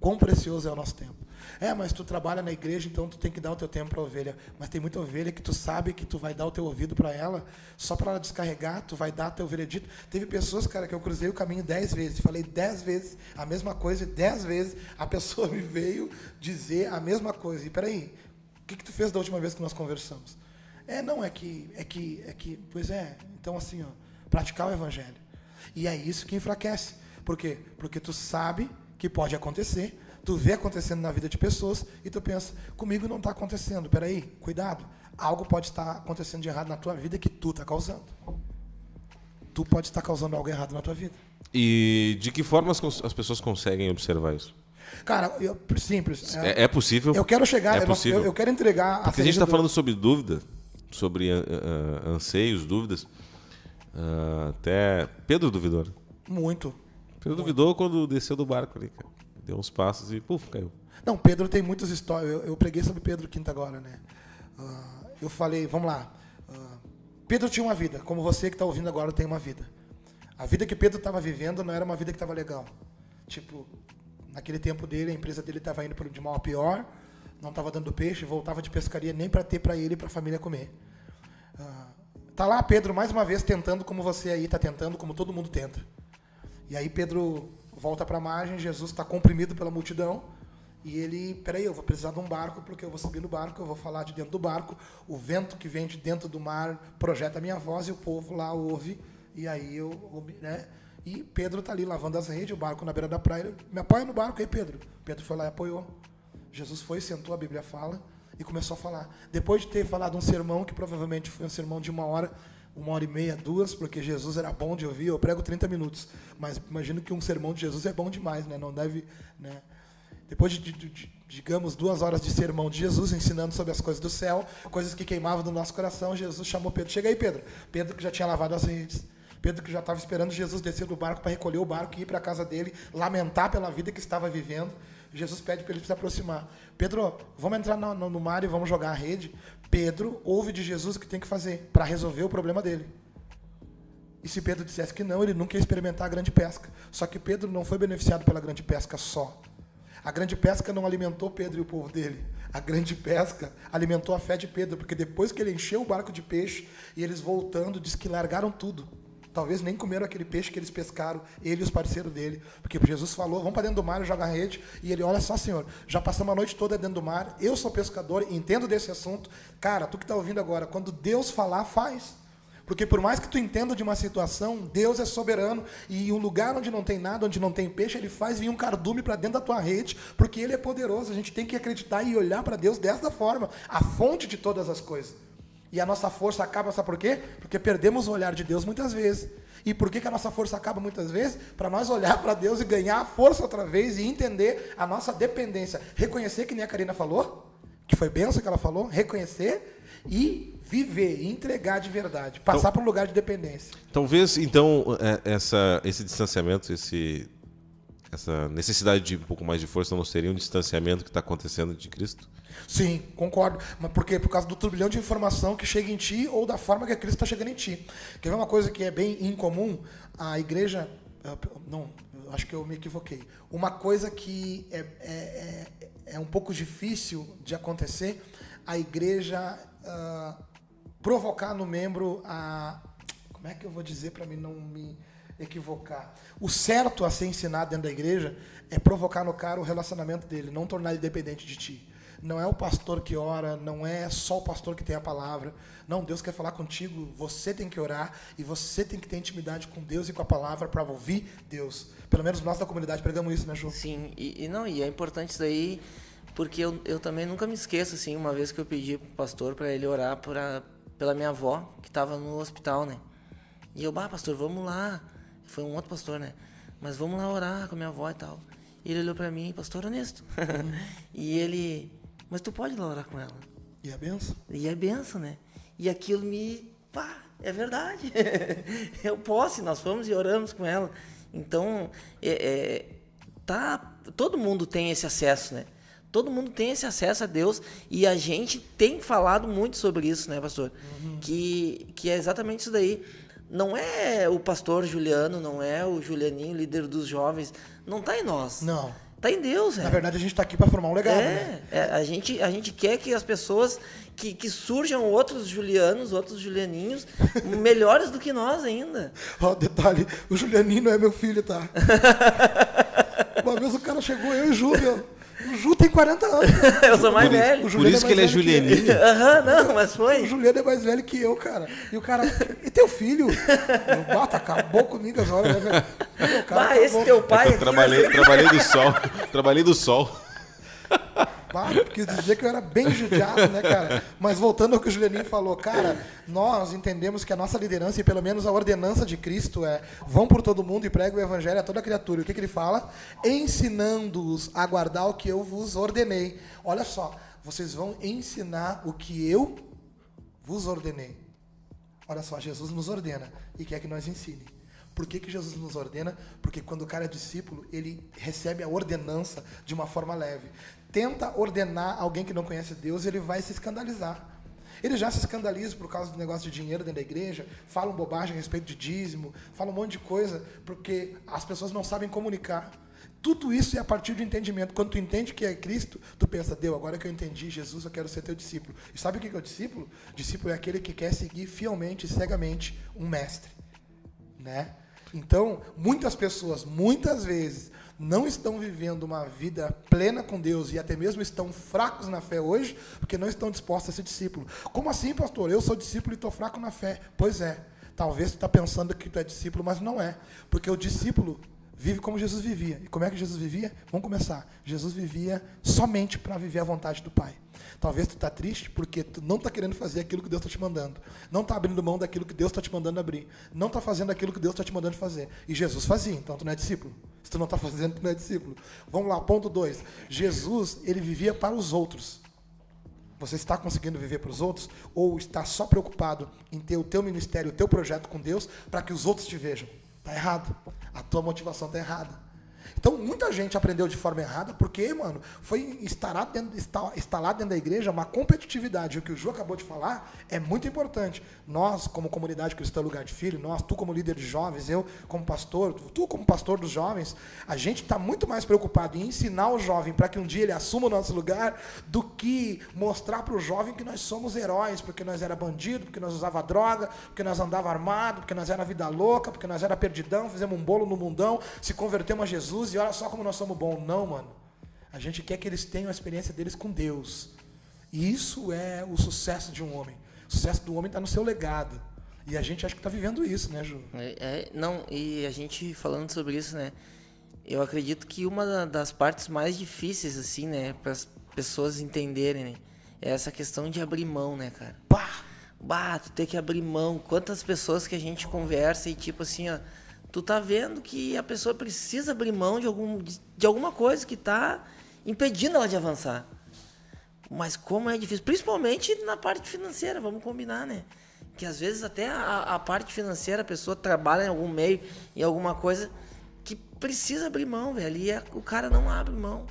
Quão precioso é o nosso tempo. É, mas tu trabalha na igreja, então tu tem que dar o teu tempo para a ovelha. Mas tem muita ovelha que tu sabe que tu vai dar o teu ouvido para ela, só para ela descarregar, tu vai dar teu veredito. Teve pessoas, cara, que eu cruzei o caminho dez vezes, falei dez vezes a mesma coisa e dez vezes a pessoa me veio dizer a mesma coisa. E peraí, o que, que tu fez da última vez que nós conversamos? É, não, é que, é que, é que, pois é. Então assim, ó, praticar o evangelho. E é isso que enfraquece. Por quê? Porque tu sabe que pode acontecer, tu vê acontecendo na vida de pessoas e tu pensa, comigo não está acontecendo. Peraí, cuidado. Algo pode estar acontecendo de errado na tua vida que tu está causando. Tu pode estar causando algo errado na tua vida. E de que forma as, as pessoas conseguem observar isso? Cara, eu, simples. É, é, possível. Eu quero chegar, é possível. Eu, eu quero entregar. Porque a, a gente está do... falando sobre dúvida, sobre uh, anseios, dúvidas. Uh, até Pedro duvidou. Né? Muito. Pedro Muito. duvidou quando desceu do barco ali, cara. Deu uns passos e puf, caiu. Não, Pedro tem muitas histórias. Eu, eu preguei sobre Pedro Quinta agora, né? Uh, eu falei, vamos lá. Uh, Pedro tinha uma vida, como você que está ouvindo agora tem uma vida. A vida que Pedro estava vivendo não era uma vida que estava legal. Tipo, naquele tempo dele, a empresa dele estava indo de mal a pior, não estava dando peixe, voltava de pescaria nem para ter para ele e para a família comer. Tá lá Pedro mais uma vez tentando como você aí está tentando, como todo mundo tenta. E aí Pedro volta para a margem, Jesus está comprimido pela multidão. E ele, peraí, eu vou precisar de um barco, porque eu vou subir no barco, eu vou falar de dentro do barco. O vento que vem de dentro do mar projeta a minha voz e o povo lá ouve. E aí eu, né? E Pedro está ali lavando as redes, o barco na beira da praia. Me apoia no barco aí, Pedro. Pedro foi lá e apoiou. Jesus foi, sentou, a Bíblia fala e começou a falar. Depois de ter falado um sermão, que provavelmente foi um sermão de uma hora, uma hora e meia, duas, porque Jesus era bom de ouvir, eu prego 30 minutos. Mas imagino que um sermão de Jesus é bom demais, né? Não deve. Né? Depois de, de, de, digamos, duas horas de sermão de Jesus, ensinando sobre as coisas do céu, coisas que queimavam no nosso coração, Jesus chamou Pedro. Chega aí, Pedro. Pedro que já tinha lavado as redes. Pedro que já estava esperando Jesus descer do barco para recolher o barco e ir para a casa dele, lamentar pela vida que estava vivendo. Jesus pede para ele se aproximar. Pedro, vamos entrar no, no, no, mar e vamos jogar a rede. Pedro ouve de Jesus o que tem que fazer para resolver o problema dele. E se Pedro dissesse que não, ele nunca ia experimentar a grande pesca. Só que Pedro não foi beneficiado pela grande pesca só. A grande pesca não alimentou Pedro e o povo dele. A grande pesca alimentou a fé de Pedro, porque depois que ele encheu o barco de peixe e eles voltando, diz que largaram tudo. Talvez nem comeram aquele peixe que eles pescaram, ele e os parceiros dele. Porque Jesus falou, vamos para dentro do mar joga a rede. E ele, olha só, Senhor, já passamos a noite toda dentro do mar, eu sou pescador, entendo desse assunto. Cara, tu que está ouvindo agora, quando Deus falar, faz. Porque por mais que tu entenda de uma situação, Deus é soberano e o lugar onde não tem nada, onde não tem peixe, ele faz vir um cardume para dentro da tua rede, porque ele é poderoso. A gente tem que acreditar e olhar para Deus dessa forma, a fonte de todas as coisas. E a nossa força acaba, sabe por quê? Porque perdemos o olhar de Deus muitas vezes. E por que, que a nossa força acaba muitas vezes? Para nós olhar para Deus e ganhar a força outra vez e entender a nossa dependência. Reconhecer, que nem a Karina falou, que foi benção que ela falou, reconhecer e viver, e entregar de verdade, passar então, para um lugar de dependência. Talvez, então, é, essa, esse distanciamento, esse, essa necessidade de um pouco mais de força não seria um distanciamento que está acontecendo de Cristo? Sim, concordo. Mas por quê? Por causa do turbilhão de informação que chega em ti ou da forma que a Cristo está chegando em ti. Quer ver uma coisa que é bem incomum? A igreja. Não, acho que eu me equivoquei. Uma coisa que é, é, é, é um pouco difícil de acontecer, a igreja uh, provocar no membro a. Como é que eu vou dizer para mim não me equivocar? O certo a ser ensinado dentro da igreja é provocar no cara o relacionamento dele, não tornar ele dependente de ti. Não é o pastor que ora, não é só o pastor que tem a palavra. Não, Deus quer falar contigo, você tem que orar e você tem que ter intimidade com Deus e com a palavra para ouvir Deus. Pelo menos nós da comunidade pregamos isso, né, Ju? Sim, e, e não, e é importante isso daí, porque eu, eu também nunca me esqueço, assim, uma vez que eu pedi pro pastor para ele orar pra, pela minha avó, que estava no hospital, né? E eu, bah, pastor, vamos lá. Foi um outro pastor, né? Mas vamos lá orar com a minha avó e tal. E ele olhou para mim, pastor honesto. e ele, mas tu pode lá orar com ela. E é benção. E é benção, né? E aquilo me. Pá, é verdade. eu posso, nós fomos e oramos com ela. Então, é, é, tá, todo mundo tem esse acesso, né? Todo mundo tem esse acesso a Deus e a gente tem falado muito sobre isso, né, pastor? Uhum. Que, que é exatamente isso daí. não é o pastor Juliano, não é o Julianinho, líder dos jovens. Não tá em nós. Não. Tá em Deus, Na é. verdade, a gente tá aqui para formar um legado, né? É, é, a, gente, a gente quer que as pessoas, que, que surjam outros Julianos, outros Julianinhos, melhores do que nós ainda. Ó, detalhe, o Julianinho não é meu filho, tá? Uma vez o cara chegou, eu e o Ju. O tem 40 anos. Eu sou mais Por, velho. O por isso é que ele é. Julianinho. Aham, não, mas O foi. Juliano é mais velho que eu, cara. E o cara, e teu filho? Eu bata, acabou comigo agora, né, velho? Cara, Ah, esse teu pai Eu aqui. trabalhei, trabalhei do sol. Trabalhei do sol. Bah, quis dizer que eu era bem judiado, né, cara? Mas voltando ao que o Julianinho falou, cara, nós entendemos que a nossa liderança e pelo menos a ordenança de Cristo é vão por todo mundo e pregue o evangelho a toda criatura. E o que, que ele fala? Ensinando-os a guardar o que eu vos ordenei. Olha só, vocês vão ensinar o que eu vos ordenei. Olha só, Jesus nos ordena e quer que nós ensine. Por que, que Jesus nos ordena? Porque quando o cara é discípulo, ele recebe a ordenança de uma forma leve. Tenta ordenar alguém que não conhece Deus, ele vai se escandalizar. Ele já se escandaliza por causa do negócio de dinheiro dentro da igreja, falam bobagem a respeito de dízimo, falam um monte de coisa, porque as pessoas não sabem comunicar. Tudo isso é a partir do entendimento. Quando tu entende que é Cristo, tu pensa, Deus, agora que eu entendi Jesus, eu quero ser teu discípulo. E sabe o que é o discípulo? Discípulo é aquele que quer seguir fielmente cegamente um mestre. Né? Então, muitas pessoas, muitas vezes, não estão vivendo uma vida plena com Deus e até mesmo estão fracos na fé hoje, porque não estão dispostos a ser discípulo. Como assim, pastor? Eu sou discípulo e estou fraco na fé. Pois é. Talvez tu está pensando que tu é discípulo, mas não é. Porque o discípulo vive como Jesus vivia. E como é que Jesus vivia? Vamos começar. Jesus vivia somente para viver a vontade do Pai. Talvez tu está triste porque tu não está querendo fazer aquilo que Deus está te mandando. Não está abrindo mão daquilo que Deus está te mandando abrir. Não está fazendo aquilo que Deus está te mandando fazer. E Jesus fazia, então tu não é discípulo. Se tu não está fazendo, tu não é discípulo. Vamos lá, ponto 2. Jesus, ele vivia para os outros. Você está conseguindo viver para os outros? Ou está só preocupado em ter o teu ministério, o teu projeto com Deus, para que os outros te vejam? Está errado. A tua motivação está errada. Então, muita gente aprendeu de forma errada, porque, mano, foi instalado dentro, insta- instalado dentro da igreja uma competitividade. O que o Ju acabou de falar é muito importante. Nós, como comunidade cristã Lugar de Filho, nós, tu como líder de jovens, eu como pastor, tu como pastor dos jovens, a gente está muito mais preocupado em ensinar o jovem para que um dia ele assuma o nosso lugar, do que mostrar para o jovem que nós somos heróis, porque nós era bandido, porque nós usava droga, porque nós andava armado, porque nós era vida louca, porque nós era perdidão, fizemos um bolo no mundão, se convertemos a Jesus e olha só como nós somos bons. Não, mano. A gente quer que eles tenham a experiência deles com Deus. E isso é o sucesso de um homem. O sucesso do homem está no seu legado. E a gente acha que está vivendo isso, né, Ju? É, é, não, e a gente falando sobre isso, né? Eu acredito que uma da- das partes mais difíceis, assim, né, para as pessoas entenderem, né, é essa questão de abrir mão, né, cara? Pá! Bah, tu tem que abrir mão. Quantas pessoas que a gente conversa e tipo assim, ó, tu tá vendo que a pessoa precisa abrir mão de, algum, de, de alguma coisa que tá impedindo ela de avançar. Mas como é difícil, principalmente na parte financeira, vamos combinar, né? Que às vezes até a, a parte financeira, a pessoa trabalha em algum meio, em alguma coisa que precisa abrir mão, velho. E a- o cara não abre mão.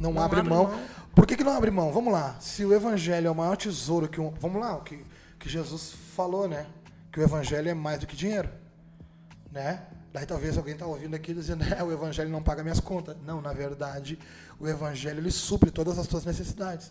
Não, abre, mão. Por que, que não abre mão? Vamos lá. Se o evangelho é o maior tesouro que um. Vamos lá, o que, que Jesus falou, né? Que o evangelho é mais do que dinheiro. Né? Daí talvez alguém está ouvindo aqui dizendo, é, o evangelho não paga minhas contas. Não, na verdade, o evangelho ele supre todas as tuas necessidades.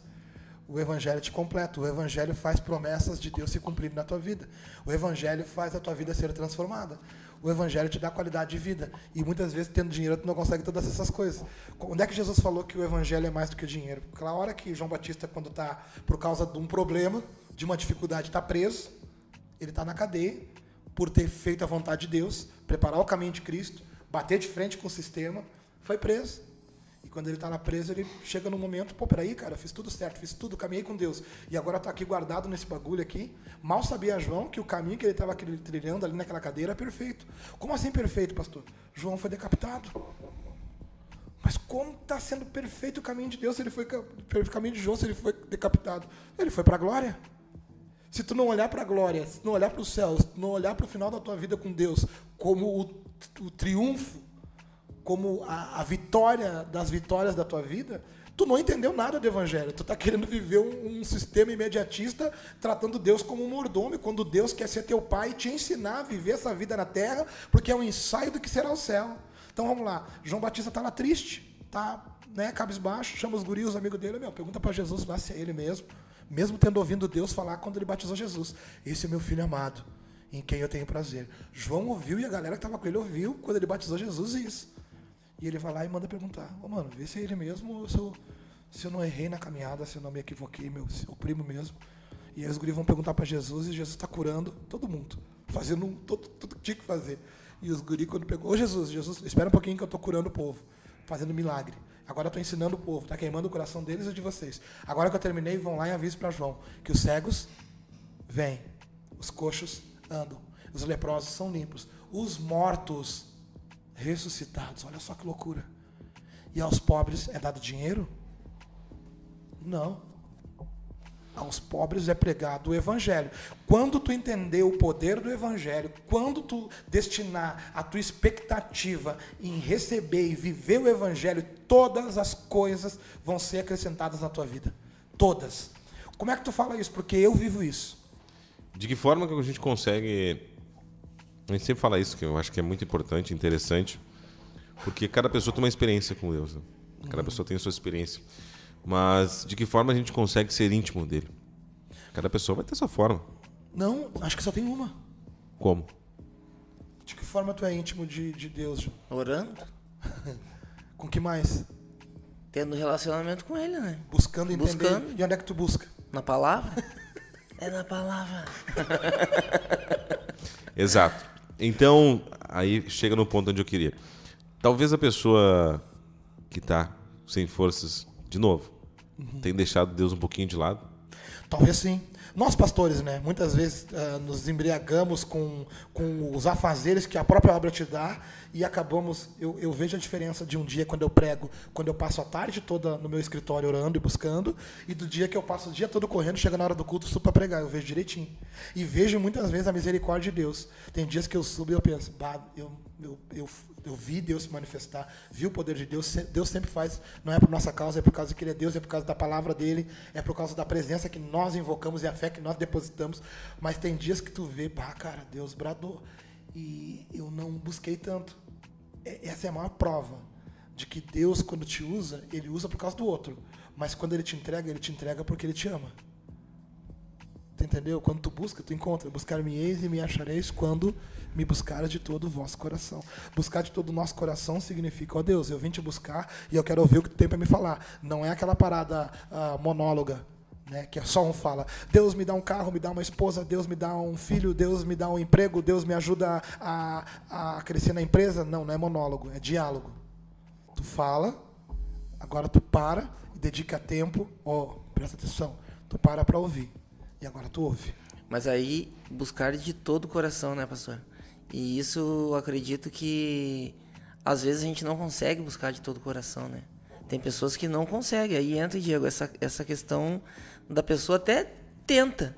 O evangelho te completa, o evangelho faz promessas de Deus se cumprirem na tua vida. O evangelho faz a tua vida ser transformada. O evangelho te dá qualidade de vida. E muitas vezes, tendo dinheiro, tu não consegue todas essas coisas. Onde é que Jesus falou que o evangelho é mais do que o dinheiro? Aquela hora que João Batista, quando está por causa de um problema, de uma dificuldade, está preso, ele está na cadeia por ter feito a vontade de Deus, preparar o caminho de Cristo, bater de frente com o sistema, foi preso. E quando ele está na presa, ele chega num momento, pô, peraí, cara, fiz tudo certo, fiz tudo, caminhei com Deus. E agora está aqui guardado nesse bagulho aqui. Mal sabia João que o caminho que ele estava trilhando ali naquela cadeira é perfeito. Como assim perfeito, pastor? João foi decapitado. Mas como está sendo perfeito o caminho de Deus se ele foi o caminho de João se ele foi decapitado? Ele foi para a glória. Se tu não olhar para a glória, se tu não olhar para o céu, se tu não olhar para o final da tua vida com Deus como o, o triunfo, como a, a vitória das vitórias da tua vida, Tu não entendeu nada do evangelho. Tu tá querendo viver um, um, sistema imediatista, tratando Deus como um mordomo, quando Deus quer ser teu pai e te ensinar a viver essa vida na terra, porque é um ensaio do que será o céu. Então vamos lá. João Batista tá lá triste, tá, né, cabisbaixo, chama os guris, os amigos dele, meu, pergunta para Jesus lá se é ele mesmo, mesmo tendo ouvido Deus falar quando ele batizou Jesus. Esse é meu filho amado, em quem eu tenho prazer. João ouviu e a galera que estava com ele ouviu quando ele batizou Jesus isso. E ele vai lá e manda perguntar: Ô, oh, mano, vê se é ele mesmo ou se eu, se eu não errei na caminhada, se eu não me equivoquei, meu, o primo mesmo. E aí os guris vão perguntar para Jesus e Jesus está curando todo mundo, fazendo todo, tudo que tinha que fazer. E os guris, quando pegou, ô Jesus, Jesus, espera um pouquinho que eu estou curando o povo, fazendo milagre. Agora eu estou ensinando o povo, está queimando o coração deles e de vocês. Agora que eu terminei, vão lá e avisem para João que os cegos vêm, os coxos andam, os leprosos são limpos, os mortos ressuscitados. Olha só que loucura. E aos pobres é dado dinheiro? Não. Aos pobres é pregado o evangelho. Quando tu entender o poder do evangelho, quando tu destinar a tua expectativa em receber e viver o evangelho, todas as coisas vão ser acrescentadas na tua vida. Todas. Como é que tu fala isso? Porque eu vivo isso. De que forma que a gente consegue a gente sempre fala isso, que eu acho que é muito importante, interessante, porque cada pessoa tem uma experiência com Deus. Né? Cada uhum. pessoa tem a sua experiência. Mas de que forma a gente consegue ser íntimo dele? Cada pessoa vai ter sua forma. Não, acho que só tem uma. Como? De que forma tu é íntimo de, de Deus, João? Orando. com que mais? Tendo relacionamento com ele, né? Buscando entender. Buscando. E onde é que tu busca? Na palavra. é na palavra. Exato. Então, aí chega no ponto onde eu queria. Talvez a pessoa que está sem forças, de novo, uhum. tenha deixado Deus um pouquinho de lado. Talvez sim. Nós, pastores, né, muitas vezes uh, nos embriagamos com, com os afazeres que a própria obra te dá e acabamos. Eu, eu vejo a diferença de um dia quando eu prego, quando eu passo a tarde toda no meu escritório orando e buscando, e do dia que eu passo o dia todo correndo, chega na hora do culto, subo para pregar. Eu vejo direitinho. E vejo muitas vezes a misericórdia de Deus. Tem dias que eu subo e eu penso, bah, eu, eu, eu, eu vi Deus se manifestar, vi o poder de Deus. Deus sempre faz, não é por nossa causa, é por causa que Ele é Deus, é por causa da palavra dele, é por causa da presença que nós invocamos e a fé que nós depositamos. Mas tem dias que tu vê, bah, cara, Deus bradou. E eu não busquei tanto. Essa é a maior prova de que Deus, quando te usa, Ele usa por causa do outro. Mas quando Ele te entrega, Ele te entrega porque Ele te ama. Tu entendeu? Quando tu busca, tu encontra. Buscar-me-eis e me achareis quando me buscar de todo o vosso coração. Buscar de todo o nosso coração significa, ó oh Deus, eu vim te buscar e eu quero ouvir o que tu tem para me falar. Não é aquela parada uh, monóloga, né, que é só um fala. Deus me dá um carro, me dá uma esposa, Deus me dá um filho, Deus me dá um emprego, Deus me ajuda a, a crescer na empresa. Não, não é monólogo, é diálogo. Tu fala, agora tu para e dedica tempo, ó, oh, presta atenção, tu para para ouvir. E agora tu ouve. Mas aí, buscar de todo o coração, né, pastor? E isso eu acredito que às vezes a gente não consegue buscar de todo o coração, né? Tem pessoas que não conseguem. Aí entra, Diego, essa, essa questão da pessoa até tenta.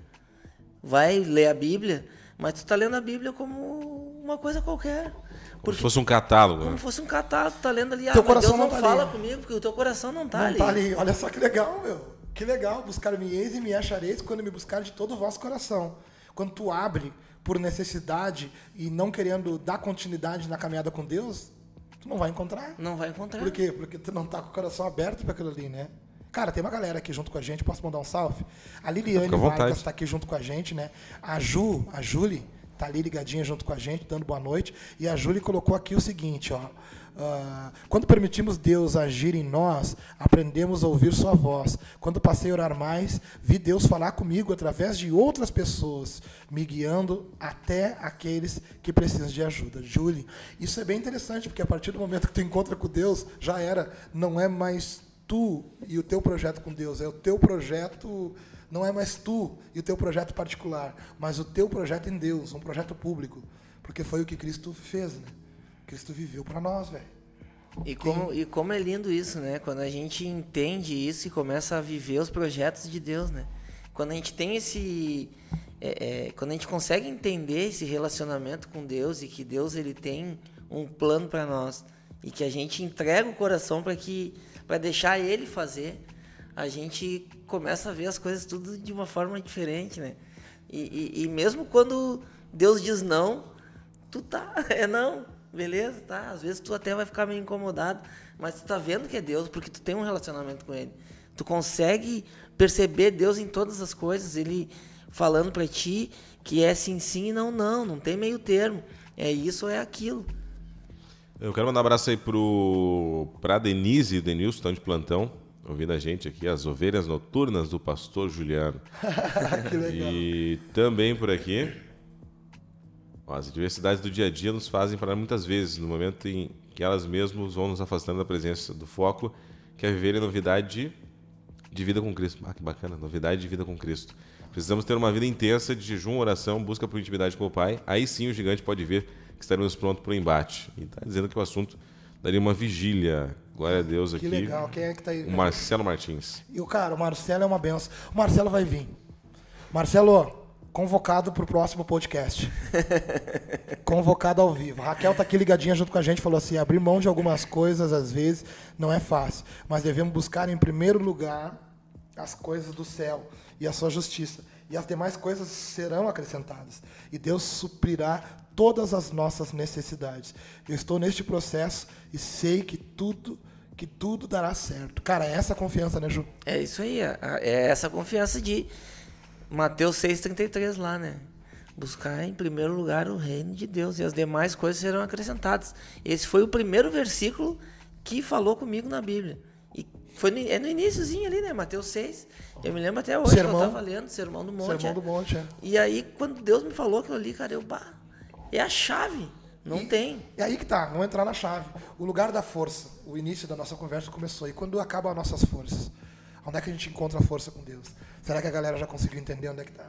Vai ler a Bíblia, mas tu tá lendo a Bíblia como uma coisa qualquer. Porque, como se fosse um catálogo. Como né? fosse um catálogo, tá lendo ali. Teu ah, coração Deus não, não tá fala ali. comigo, porque o teu coração não tá não ali. Tá ali. Olha só que legal, meu. Que legal, buscar-me eis e me achareis quando me buscar de todo o vosso coração. Quando tu abre por necessidade e não querendo dar continuidade na caminhada com Deus, tu não vai encontrar. Não vai encontrar. Por quê? Porque tu não tá com o coração aberto para aquilo ali, né? Cara, tem uma galera aqui junto com a gente, posso mandar um salve? A Liliane Vargas está aqui junto com a gente, né? A Ju, a Julie, tá ali ligadinha junto com a gente, dando boa noite. E a Julie colocou aqui o seguinte, ó. Uh, quando permitimos Deus agir em nós, aprendemos a ouvir Sua voz. Quando passei a orar mais, vi Deus falar comigo através de outras pessoas, me guiando até aqueles que precisam de ajuda. Julie, isso é bem interessante, porque a partir do momento que tu encontra com Deus, já era, não é mais tu e o teu projeto com Deus, é o teu projeto, não é mais tu e o teu projeto particular, mas o teu projeto em Deus, um projeto público, porque foi o que Cristo fez, né? Cristo viveu para nós, velho. E como, e como é lindo isso, né? Quando a gente entende isso e começa a viver os projetos de Deus, né? Quando a gente tem esse. É, é, quando a gente consegue entender esse relacionamento com Deus e que Deus ele tem um plano para nós e que a gente entrega o coração para que para deixar ele fazer, a gente começa a ver as coisas tudo de uma forma diferente, né? E, e, e mesmo quando Deus diz não, tu tá, é não, beleza, tá? Às vezes tu até vai ficar meio incomodado, mas tu tá vendo que é Deus porque tu tem um relacionamento com Ele. Tu consegue perceber Deus em todas as coisas, Ele falando para ti que é sim, sim e não, não, não tem meio termo. É isso ou é aquilo. Eu quero mandar um abraço aí pro, pra Denise e Denilson, estão de plantão, ouvindo a gente aqui, as ovelhas noturnas do pastor Juliano. que legal. E também por aqui, as adversidades do dia a dia nos fazem parar muitas vezes, no momento em que elas mesmas vão nos afastando da presença do foco, que é viver em novidade de vida com Cristo. Ah, que bacana, novidade de vida com Cristo. Precisamos ter uma vida intensa de jejum, oração, busca por intimidade com o Pai. Aí sim o gigante pode ver que estaremos prontos para o embate. E está dizendo que o assunto daria uma vigília. Glória a Deus aqui. Que legal. Quem é que tá aí? O Marcelo Martins. E o cara, o Marcelo é uma benção. O Marcelo vai vir. Marcelo, convocado pro próximo podcast. convocado ao vivo. A Raquel tá aqui ligadinha junto com a gente, falou assim: abrir mão de algumas coisas às vezes não é fácil, mas devemos buscar em primeiro lugar as coisas do céu e a sua justiça, e as demais coisas serão acrescentadas. E Deus suprirá todas as nossas necessidades. Eu estou neste processo e sei que tudo que tudo dará certo. Cara, é essa confiança, né, Ju? É isso aí, é é essa confiança de Mateus 6,33 lá, né? Buscar em primeiro lugar o reino de Deus e as demais coisas serão acrescentadas. Esse foi o primeiro versículo que falou comigo na Bíblia. E foi no, é no iníciozinho ali, né? Mateus 6. Eu me lembro até hoje Sermão. que eu estava lendo, Sermão do Monte. Sermão é. do Monte, é. E aí, quando Deus me falou aquilo ali, cara, eu, bah, é a chave. Não tem. E aí que tá, vamos entrar na chave. O lugar da força. O início da nossa conversa começou. E quando acabam as nossas forças? Onde é que a gente encontra a força com Deus? Será que a galera já conseguiu entender onde é que tá?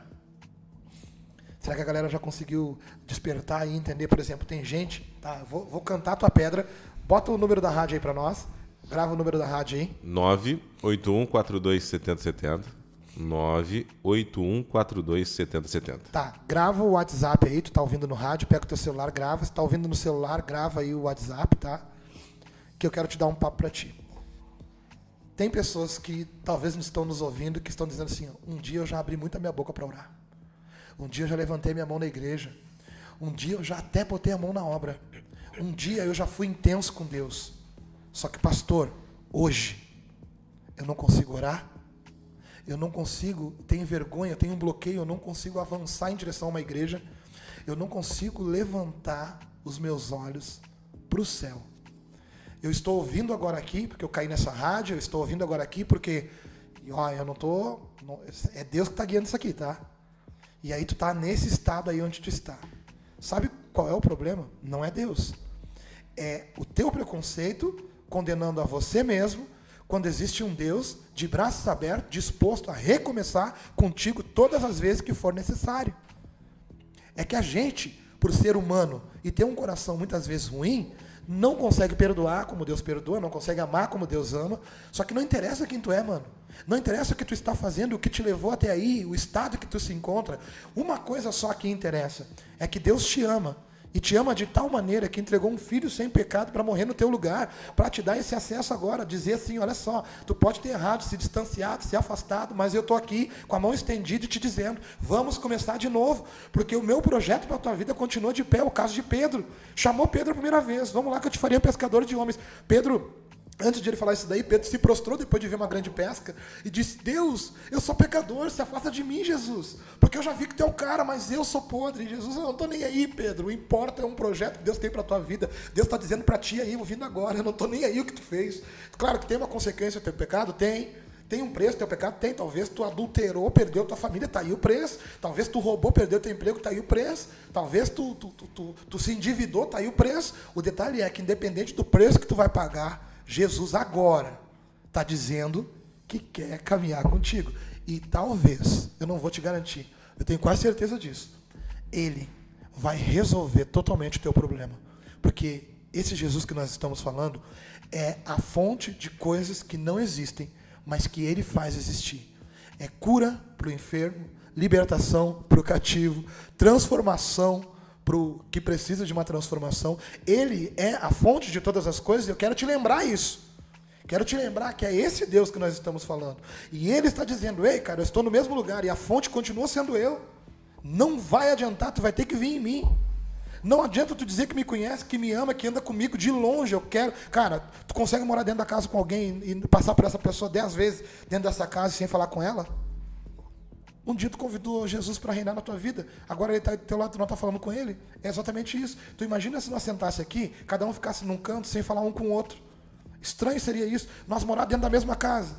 Será que a galera já conseguiu despertar e entender, por exemplo, tem gente, tá, vou, vou cantar a tua pedra, bota o número da rádio aí pra nós, grava o número da rádio aí, 981427070. 981427070. tá, grava o WhatsApp aí, tu tá ouvindo no rádio, pega o teu celular, grava, se tá ouvindo no celular, grava aí o WhatsApp, tá? Que eu quero te dar um papo pra ti. Tem pessoas que talvez não estão nos ouvindo, que estão dizendo assim, um dia eu já abri muita minha boca para orar. Um dia eu já levantei minha mão na igreja. Um dia eu já até botei a mão na obra. Um dia eu já fui intenso com Deus. Só que, pastor, hoje eu não consigo orar. Eu não consigo, tenho vergonha, tenho um bloqueio, eu não consigo avançar em direção a uma igreja. Eu não consigo levantar os meus olhos para o céu. Eu estou ouvindo agora aqui, porque eu caí nessa rádio, eu estou ouvindo agora aqui porque, e, ó, eu não tô, não- é Deus que está guiando isso aqui, tá? E aí tu tá nesse estado aí onde tu está. Sabe qual é o problema? Não é Deus. É o teu preconceito condenando a você mesmo quando existe um Deus de braços abertos, disposto a recomeçar contigo todas as vezes que for necessário. É que a gente, por ser humano e ter um coração muitas vezes ruim, não consegue perdoar como Deus perdoa, não consegue amar como Deus ama. Só que não interessa quem tu é, mano. Não interessa o que tu está fazendo, o que te levou até aí, o estado que tu se encontra. Uma coisa só que interessa é que Deus te ama. E te ama de tal maneira que entregou um filho sem pecado para morrer no teu lugar, para te dar esse acesso agora, dizer assim, olha só, tu pode ter errado, se distanciado, se afastado, mas eu estou aqui com a mão estendida e te dizendo, vamos começar de novo, porque o meu projeto para a tua vida continua de pé, o caso de Pedro. Chamou Pedro a primeira vez, vamos lá que eu te faria pescador de homens. Pedro, Antes de ele falar isso daí, Pedro se prostrou depois de ver uma grande pesca e disse: Deus, eu sou pecador, se afasta de mim, Jesus. Porque eu já vi que tu é o cara, mas eu sou podre. Jesus, eu não estou nem aí, Pedro. O importa é um projeto que Deus tem para tua vida. Deus está dizendo para ti aí, ouvindo agora. Eu não estou nem aí o que tu fez. Claro que tem uma consequência o teu pecado? Tem. Tem um preço teu pecado? Tem. Talvez tu adulterou, perdeu tua família, tá aí o preço. Talvez tu roubou, perdeu teu emprego, tá aí o preço. Talvez tu, tu, tu, tu, tu se endividou, tá aí o preço. O detalhe é que, independente do preço que tu vai pagar, Jesus agora está dizendo que quer caminhar contigo. E talvez, eu não vou te garantir, eu tenho quase certeza disso, ele vai resolver totalmente o teu problema. Porque esse Jesus que nós estamos falando é a fonte de coisas que não existem, mas que ele faz existir. É cura para o enfermo, libertação para o cativo, transformação para o que precisa de uma transformação. Ele é a fonte de todas as coisas. Eu quero te lembrar isso. Quero te lembrar que é esse Deus que nós estamos falando. E ele está dizendo: Ei, cara, eu estou no mesmo lugar e a fonte continua sendo eu. Não vai adiantar, tu vai ter que vir em mim. Não adianta tu dizer que me conhece, que me ama, que anda comigo de longe. Eu quero. Cara, tu consegue morar dentro da casa com alguém e passar por essa pessoa dez vezes dentro dessa casa sem falar com ela? Um dia tu convidou Jesus para reinar na tua vida, agora ele está do teu lado, tu não está falando com ele. É exatamente isso. Tu imagina se nós sentasse aqui, cada um ficasse num canto sem falar um com o outro. Estranho seria isso. Nós morar dentro da mesma casa,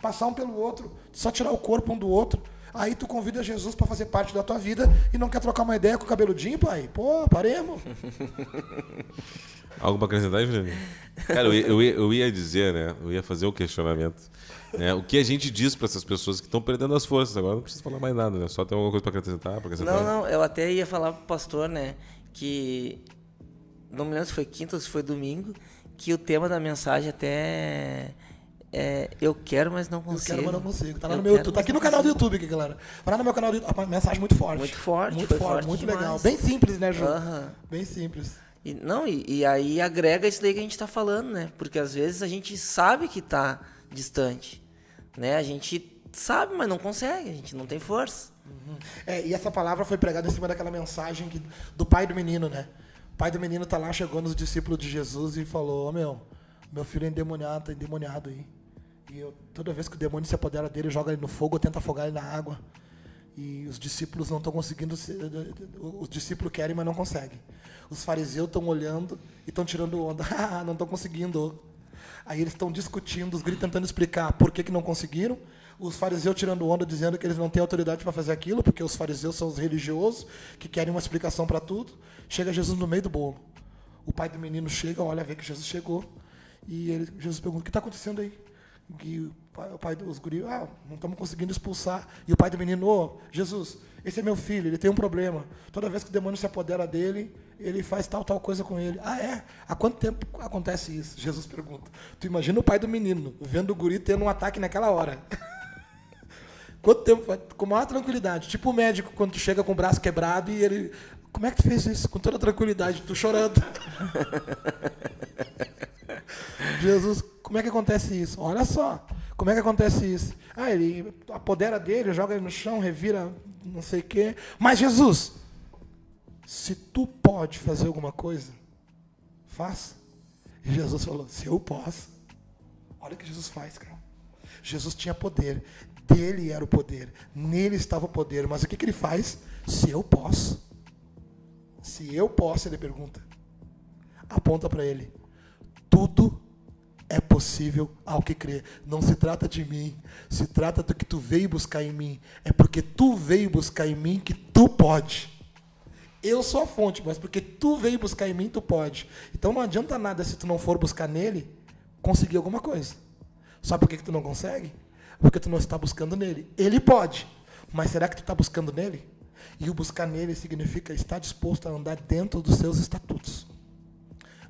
passar um pelo outro, só tirar o corpo um do outro. Aí tu convida Jesus para fazer parte da tua vida e não quer trocar uma ideia com o cabeludinho, pai? Pô, paremos. Algo para acrescentar, Juliano? Cara, eu ia, eu, eu ia dizer, né? Eu ia fazer o questionamento. Né? O que a gente diz para essas pessoas que estão perdendo as forças? Agora não precisa falar mais nada, né? Só tem alguma coisa para acrescentar, acrescentar? Não, não, eu até ia falar pro pastor, né? Que. Não me lembro se foi quinta ou se foi domingo, que o tema da mensagem até é, eu quero, mas não consigo. Eu quero, mas não consigo. Tá lá no meu YouTube. Tá aqui no canal do YouTube, aqui, galera. Vai lá no meu canal do YouTube. Uma mensagem muito forte. Muito forte. Muito forte, forte muito demais. legal. Bem simples, né, Ju? Uhum. Bem simples. E, não, e, e, aí agrega isso daí que a gente está falando, né? Porque às vezes a gente sabe que está distante. Né? A gente sabe, mas não consegue, a gente não tem força. Uhum. É, e essa palavra foi pregada em cima daquela mensagem que, do pai do menino, né? O pai do menino tá lá, chegou nos discípulos de Jesus e falou, oh, meu, meu filho é endemoniado, tá endemoniado aí. E eu, toda vez que o demônio se apodera dele, joga ele no fogo, tenta afogar ele na água. E os discípulos não estão conseguindo. Os discípulos querem, mas não conseguem. Os fariseus estão olhando e estão tirando onda. Ah, não estão conseguindo. Aí eles estão discutindo, os gritos tentando explicar por que, que não conseguiram. Os fariseus tirando onda, dizendo que eles não têm autoridade para fazer aquilo, porque os fariseus são os religiosos, que querem uma explicação para tudo. Chega Jesus no meio do bolo. O pai do menino chega, olha, vê que Jesus chegou. E ele, Jesus pergunta: O que está acontecendo aí? E o pai, o pai dos guris, ah, não estamos conseguindo expulsar. E o pai do menino, oh, Jesus, esse é meu filho, ele tem um problema. Toda vez que o demônio se apodera dele, ele faz tal, tal coisa com ele. Ah, é? Há quanto tempo acontece isso? Jesus pergunta. Tu imagina o pai do menino, vendo o guri tendo um ataque naquela hora. quanto tempo? Com maior tranquilidade. Tipo o médico, quando tu chega com o braço quebrado e ele... Como é que tu fez isso? Com toda tranquilidade, tu chorando. Jesus, como é que acontece isso? Olha só, como é que acontece isso? Ah, ele apodera dele, joga ele no chão, revira não sei o quê. Mas Jesus, se tu pode fazer alguma coisa, faça. E Jesus falou, se eu posso. Olha o que Jesus faz, cara. Jesus tinha poder, dele era o poder, nele estava o poder, mas o que, que ele faz? Se eu posso. Se eu posso, ele pergunta. Aponta para ele. Tudo é possível ao que crê. Não se trata de mim, se trata do que tu veio buscar em mim. É porque tu veio buscar em mim que tu pode. Eu sou a fonte, mas porque tu veio buscar em mim, tu pode. Então não adianta nada se tu não for buscar nele, conseguir alguma coisa. Sabe por que, tu não consegue? Porque tu não está buscando nele. Ele pode, mas será que tu está buscando nele? E o buscar nele significa estar disposto a andar dentro dos seus estatutos.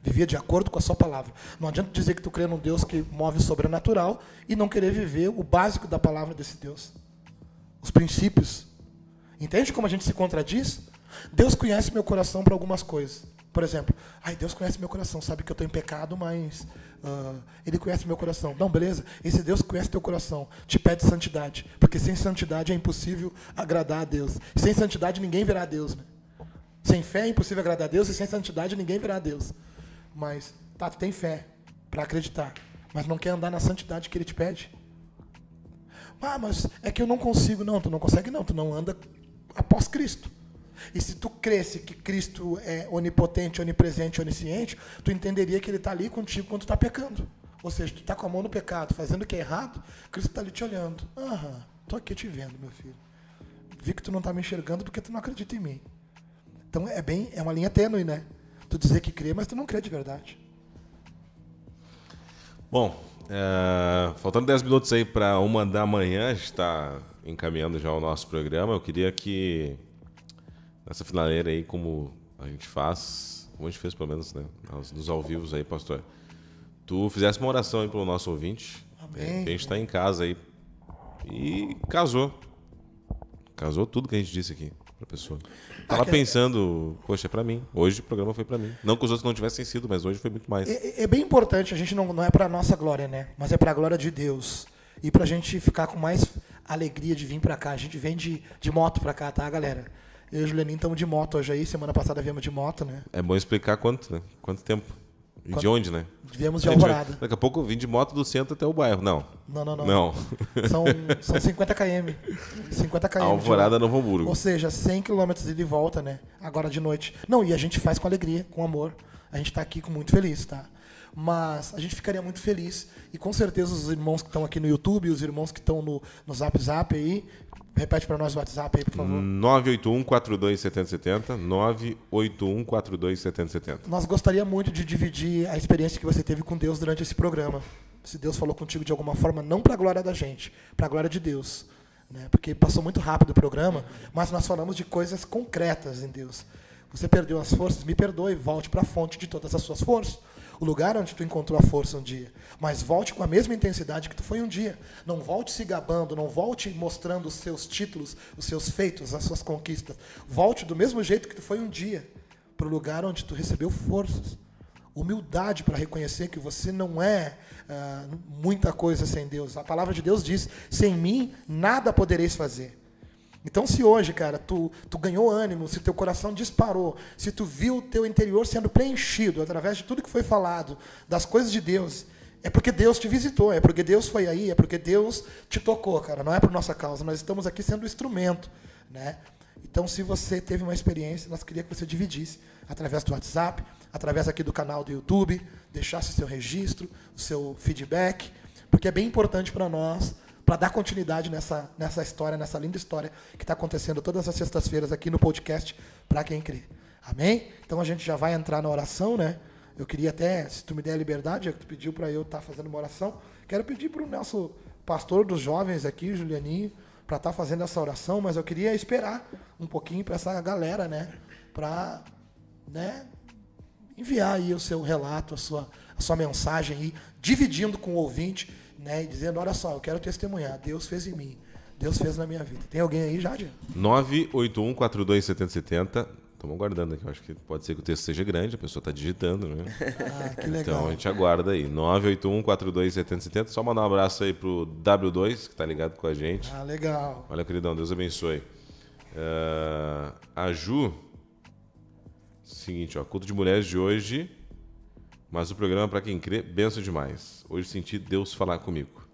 Vivia de acordo com a sua palavra. Não adianta dizer que tu crê num Deus que move o sobrenatural e não querer viver o básico da palavra desse Deus. Os princípios. Entende como a gente se contradiz? Deus conhece meu coração para algumas coisas. Por exemplo, ai, Deus conhece meu coração, sabe que eu estou em pecado, mas uh, Ele conhece meu coração. Não, beleza? Esse Deus conhece teu coração, te pede santidade, porque sem santidade é impossível agradar a Deus. Sem santidade ninguém verá a Deus. Né? Sem fé é impossível agradar a Deus e sem santidade ninguém verá a Deus. Mas, tá, tu tem fé para acreditar, mas não quer andar na santidade que ele te pede. Ah, mas é que eu não consigo. Não, tu não consegue não, tu não anda após Cristo. E se tu cresce que Cristo é onipotente, onipresente, onisciente, tu entenderia que ele está ali contigo quando tu está pecando. Ou seja, tu está com a mão no pecado, fazendo o que é errado, Cristo está ali te olhando. Aham, estou aqui te vendo, meu filho. Vi que tu não está me enxergando porque tu não acredita em mim. Então é bem, é uma linha tênue, né? tu dizer que crê, mas tu não crê de verdade. Bom, é, faltando 10 minutos aí para uma da manhã, a gente está encaminhando já o nosso programa. Eu queria que nessa finaleira aí, como a gente faz, como a gente fez pelo menos, né, nos ao vivos aí, pastor, tu fizesse uma oração aí para o nosso ouvinte. Amém. Que a gente está em casa aí e casou. Casou tudo que a gente disse aqui. pra pessoa. Tava pensando, poxa, é pra mim. Hoje o programa foi pra mim. Não que os outros não tivessem sido, mas hoje foi muito mais. É, é bem importante, a gente não, não é para nossa glória, né? Mas é para a glória de Deus. E pra gente ficar com mais alegria de vir pra cá. A gente vem de, de moto pra cá, tá, galera? Eu e o Julianinho estamos de moto hoje aí. Semana passada viemos de moto, né? É bom explicar quanto, né? Quanto tempo. E de onde, né? Viemos de Alvorada. Daqui a pouco eu vim de moto do centro até o bairro. Não. Não, não, não. Não. São, são 50 km. 50 km. Alvorada. Novo Hamburgo. Ou seja, 100 km de volta, né? Agora de noite. Não, e a gente faz com alegria, com amor. A gente tá aqui com muito feliz, tá? Mas a gente ficaria muito feliz. E com certeza os irmãos que estão aqui no YouTube, os irmãos que estão no, no Zap Zap aí. Repete para nós o WhatsApp aí, por favor. 981 42 7070 981 42 7070 Nós gostaríamos muito de dividir a experiência que você teve com Deus durante esse programa. Se Deus falou contigo de alguma forma, não para a glória da gente, para a glória de Deus. Né? Porque passou muito rápido o programa, mas nós falamos de coisas concretas em Deus. Você perdeu as forças, me perdoe, volte para a fonte de todas as suas forças. O lugar onde tu encontrou a força um dia. Mas volte com a mesma intensidade que tu foi um dia. Não volte se gabando, não volte mostrando os seus títulos, os seus feitos, as suas conquistas. Volte do mesmo jeito que tu foi um dia para o lugar onde tu recebeu forças. Humildade para reconhecer que você não é ah, muita coisa sem Deus. A palavra de Deus diz: sem mim nada podereis fazer. Então, se hoje, cara, tu, tu ganhou ânimo, se teu coração disparou, se tu viu o teu interior sendo preenchido através de tudo que foi falado, das coisas de Deus, é porque Deus te visitou, é porque Deus foi aí, é porque Deus te tocou, cara. Não é por nossa causa, nós estamos aqui sendo instrumento, né? Então, se você teve uma experiência, nós queríamos que você dividisse através do WhatsApp, através aqui do canal do YouTube, deixasse seu registro, o seu feedback, porque é bem importante para nós, para dar continuidade nessa, nessa história, nessa linda história que está acontecendo todas as sextas-feiras aqui no podcast, para quem crê. Amém? Então a gente já vai entrar na oração, né? Eu queria até, se tu me der a liberdade, que tu pediu para eu estar fazendo uma oração, quero pedir para o nosso pastor dos jovens aqui, Julianinho, para estar fazendo essa oração, mas eu queria esperar um pouquinho para essa galera, né? Para, né? enviar aí o seu relato, a sua, a sua mensagem aí, dividindo com o ouvinte, né? E dizendo, olha só, eu quero testemunhar, Deus fez em mim, Deus fez na minha vida. Tem alguém aí, Jade? 981 42 7070 Estamos aguardando aqui. Eu acho que pode ser que o texto seja grande, a pessoa está digitando, né? Ah, que legal. Então a gente aguarda aí. 981 42 7070 Só mandar um abraço aí pro W2, que tá ligado com a gente. Ah, legal. Olha, queridão, Deus abençoe. Ah, a Ju. Seguinte, ó, culto de mulheres de hoje. Mas o programa, para quem crê, benção demais. Hoje senti Deus falar comigo.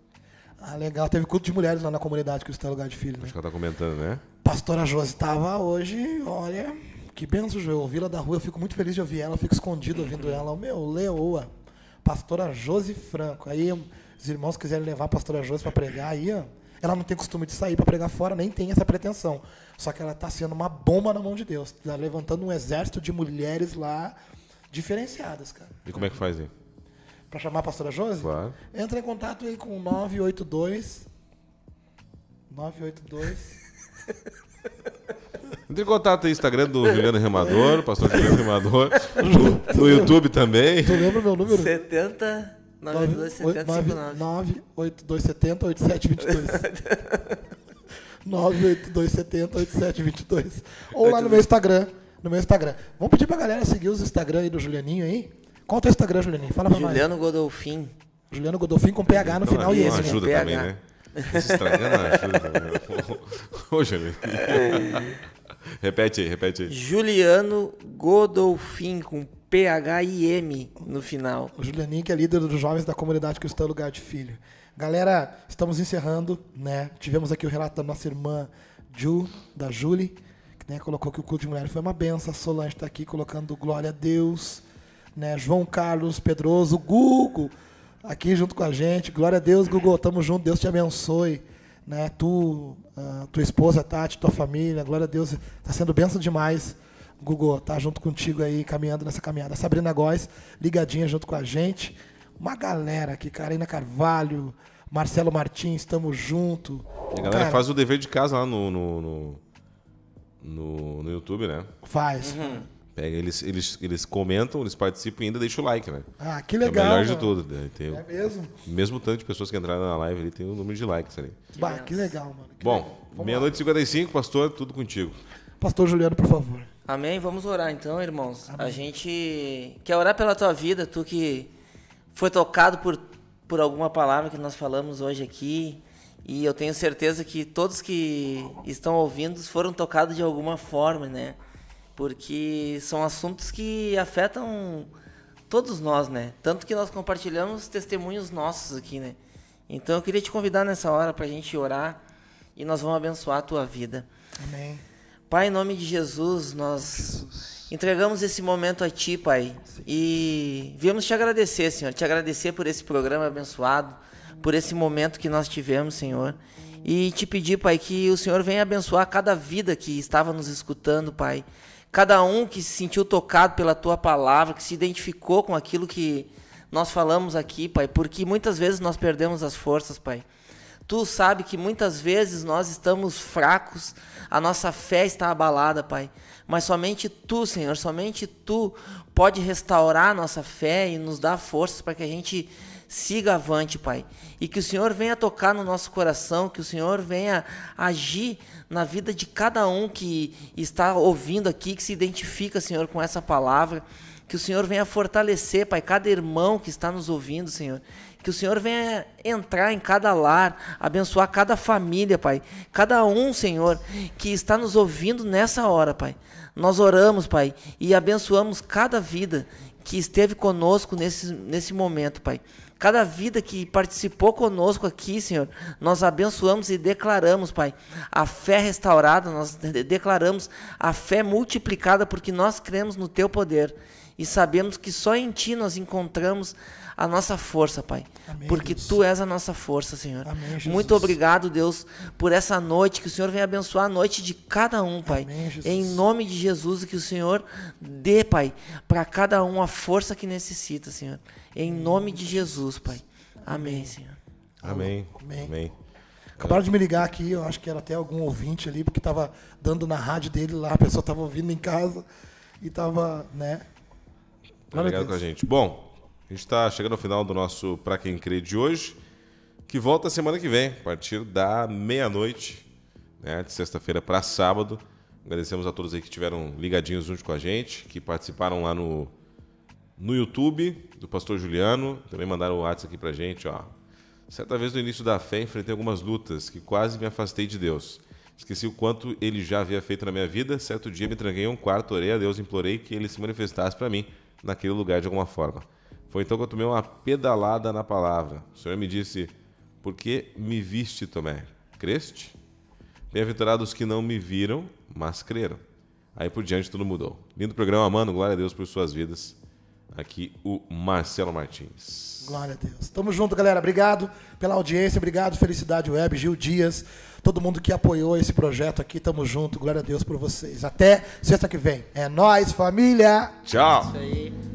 Ah, legal. Teve culto de mulheres lá na comunidade Cristã Lugar de Filho, né? Acho que ela tá comentando, né? Pastora Josi estava hoje, olha, que benção, Ju. Eu ouvi ela da rua, eu fico muito feliz de ouvir ela, eu fico escondido ouvindo ela. Meu, leoa. Pastora Josi Franco. Aí, os irmãos quiserem levar a pastora Josi para pregar, aí, ó, ela não tem costume de sair para pregar fora, nem tem essa pretensão. Só que ela está sendo uma bomba na mão de Deus. Tá levantando um exército de mulheres lá diferenciadas, cara. E como é que faz aí? Para chamar a pastora Josi? Claro. Entra em contato aí com o 982 982 Entre em contato aí, Instagram do Juliano Remador, pastor Juliano Remador. No, no YouTube também. Tu lembra o meu número? 70 92 70 59. 98270 8722. 98270 8722. Ou lá no meu Instagram. No meu Instagram. Vamos pedir pra galera seguir os Instagram aí do Julianinho aí. Qual é o teu Instagram, Julianinho? Fala pra Juliano Godolfin. nós. Juliano Godolfin com PH no final não, e esse. né? ajuda PH. também, né? Esse Instagram não ajuda também. Ô, Juliano. repete aí, repete aí. Juliano Godolfin com PH e M no final. O Julianinho, que é líder dos jovens da comunidade Cristã Lugar de Filho. Galera, estamos encerrando, né? Tivemos aqui o relato da nossa irmã Ju, da Julie, né, colocou que o culto de mulher foi uma benção. A Solange está aqui colocando glória a Deus. Né? João Carlos Pedroso, Google, aqui junto com a gente. Glória a Deus, Google, tamo junto, Deus te abençoe. Né? Tu, ah, tua esposa, Tati, tua família, glória a Deus, está sendo benção demais. Google tá junto contigo aí, caminhando nessa caminhada. Sabrina Góes, ligadinha junto com a gente. Uma galera aqui, Karina Carvalho, Marcelo Martins, estamos junto. A galera Cara, faz o dever de casa lá no, no, no, no, no YouTube, né? Faz. Pega, eles, eles, eles comentam, eles participam e ainda deixam o like, né? Ah, que É o legal. melhor de mano. tudo. né? Tem, É mesmo? mesmo tanto de pessoas que entraram na live ali, tem o número de likes ali. Bah, que legal, mano. Que legal. Bom, meia-noite e 55, pastor, tudo contigo. Pastor Juliano, por favor. Amém. Vamos orar então, irmãos. Amém. A gente quer orar pela tua vida, tu que foi tocado por, por alguma palavra que nós falamos hoje aqui. E eu tenho certeza que todos que estão ouvindo foram tocados de alguma forma, né? Porque são assuntos que afetam todos nós, né? Tanto que nós compartilhamos testemunhos nossos aqui, né? Então eu queria te convidar nessa hora para a gente orar e nós vamos abençoar a tua vida. Amém. Pai, em nome de Jesus, nós entregamos esse momento a Ti, Pai. E viemos te agradecer, Senhor. Te agradecer por esse programa abençoado, por esse momento que nós tivemos, Senhor. E te pedir, Pai, que o Senhor venha abençoar cada vida que estava nos escutando, Pai. Cada um que se sentiu tocado pela Tua palavra, que se identificou com aquilo que nós falamos aqui, Pai. Porque muitas vezes nós perdemos as forças, Pai. Tu sabe que muitas vezes nós estamos fracos, a nossa fé está abalada, Pai. Mas somente Tu, Senhor, somente Tu pode restaurar a nossa fé e nos dar forças para que a gente siga avante, Pai. E que o Senhor venha tocar no nosso coração, que o Senhor venha agir na vida de cada um que está ouvindo aqui, que se identifica, Senhor, com essa palavra. Que o Senhor venha fortalecer, Pai, cada irmão que está nos ouvindo, Senhor. Que o Senhor venha entrar em cada lar, abençoar cada família, Pai. Cada um, Senhor, que está nos ouvindo nessa hora, Pai. Nós oramos, Pai, e abençoamos cada vida que esteve conosco nesse, nesse momento, Pai. Cada vida que participou conosco aqui, Senhor, nós abençoamos e declaramos, Pai, a fé restaurada, nós declaramos a fé multiplicada, porque nós cremos no Teu poder e sabemos que só em Ti nós encontramos a nossa força, Pai. Amém, porque Deus. Tu és a nossa força, Senhor. Amém, Muito obrigado, Deus, por essa noite. Que o Senhor venha abençoar a noite de cada um, Pai. Amém, em nome de Jesus, que o Senhor dê, Pai, para cada um a força que necessita, Senhor. Em nome de Jesus, Pai. Amém, Senhor. Amém. Amém. Acabaram de me ligar aqui, eu acho que era até algum ouvinte ali, porque estava dando na rádio dele lá, a pessoa estava ouvindo em casa e estava, né? Obrigado com a gente. Bom, a gente está chegando ao final do nosso Pra Quem Crê de hoje, que volta semana que vem, a partir da meia-noite, né, de sexta-feira para sábado. Agradecemos a todos aí que estiveram ligadinhos junto com a gente, que participaram lá no, no YouTube do Pastor Juliano. Também mandaram o WhatsApp aqui pra gente, ó. Certa vez no início da fé enfrentei algumas lutas que quase me afastei de Deus. Esqueci o quanto ele já havia feito na minha vida. Certo dia me tranquei em um quarto, orei a Deus, implorei que ele se manifestasse para mim naquele lugar de alguma forma. Foi então que eu tomei uma pedalada na palavra. O Senhor me disse: Por que me viste, Tomé? Creste? Bem-aventurados que não me viram, mas creram. Aí por diante tudo mudou. Lindo programa, mano. Glória a Deus por suas vidas. Aqui o Marcelo Martins. Glória a Deus. Tamo junto, galera. Obrigado pela audiência. Obrigado, Felicidade Web, Gil Dias, todo mundo que apoiou esse projeto aqui. Tamo junto. Glória a Deus por vocês. Até sexta que vem. É nós, família. Tchau. Isso aí.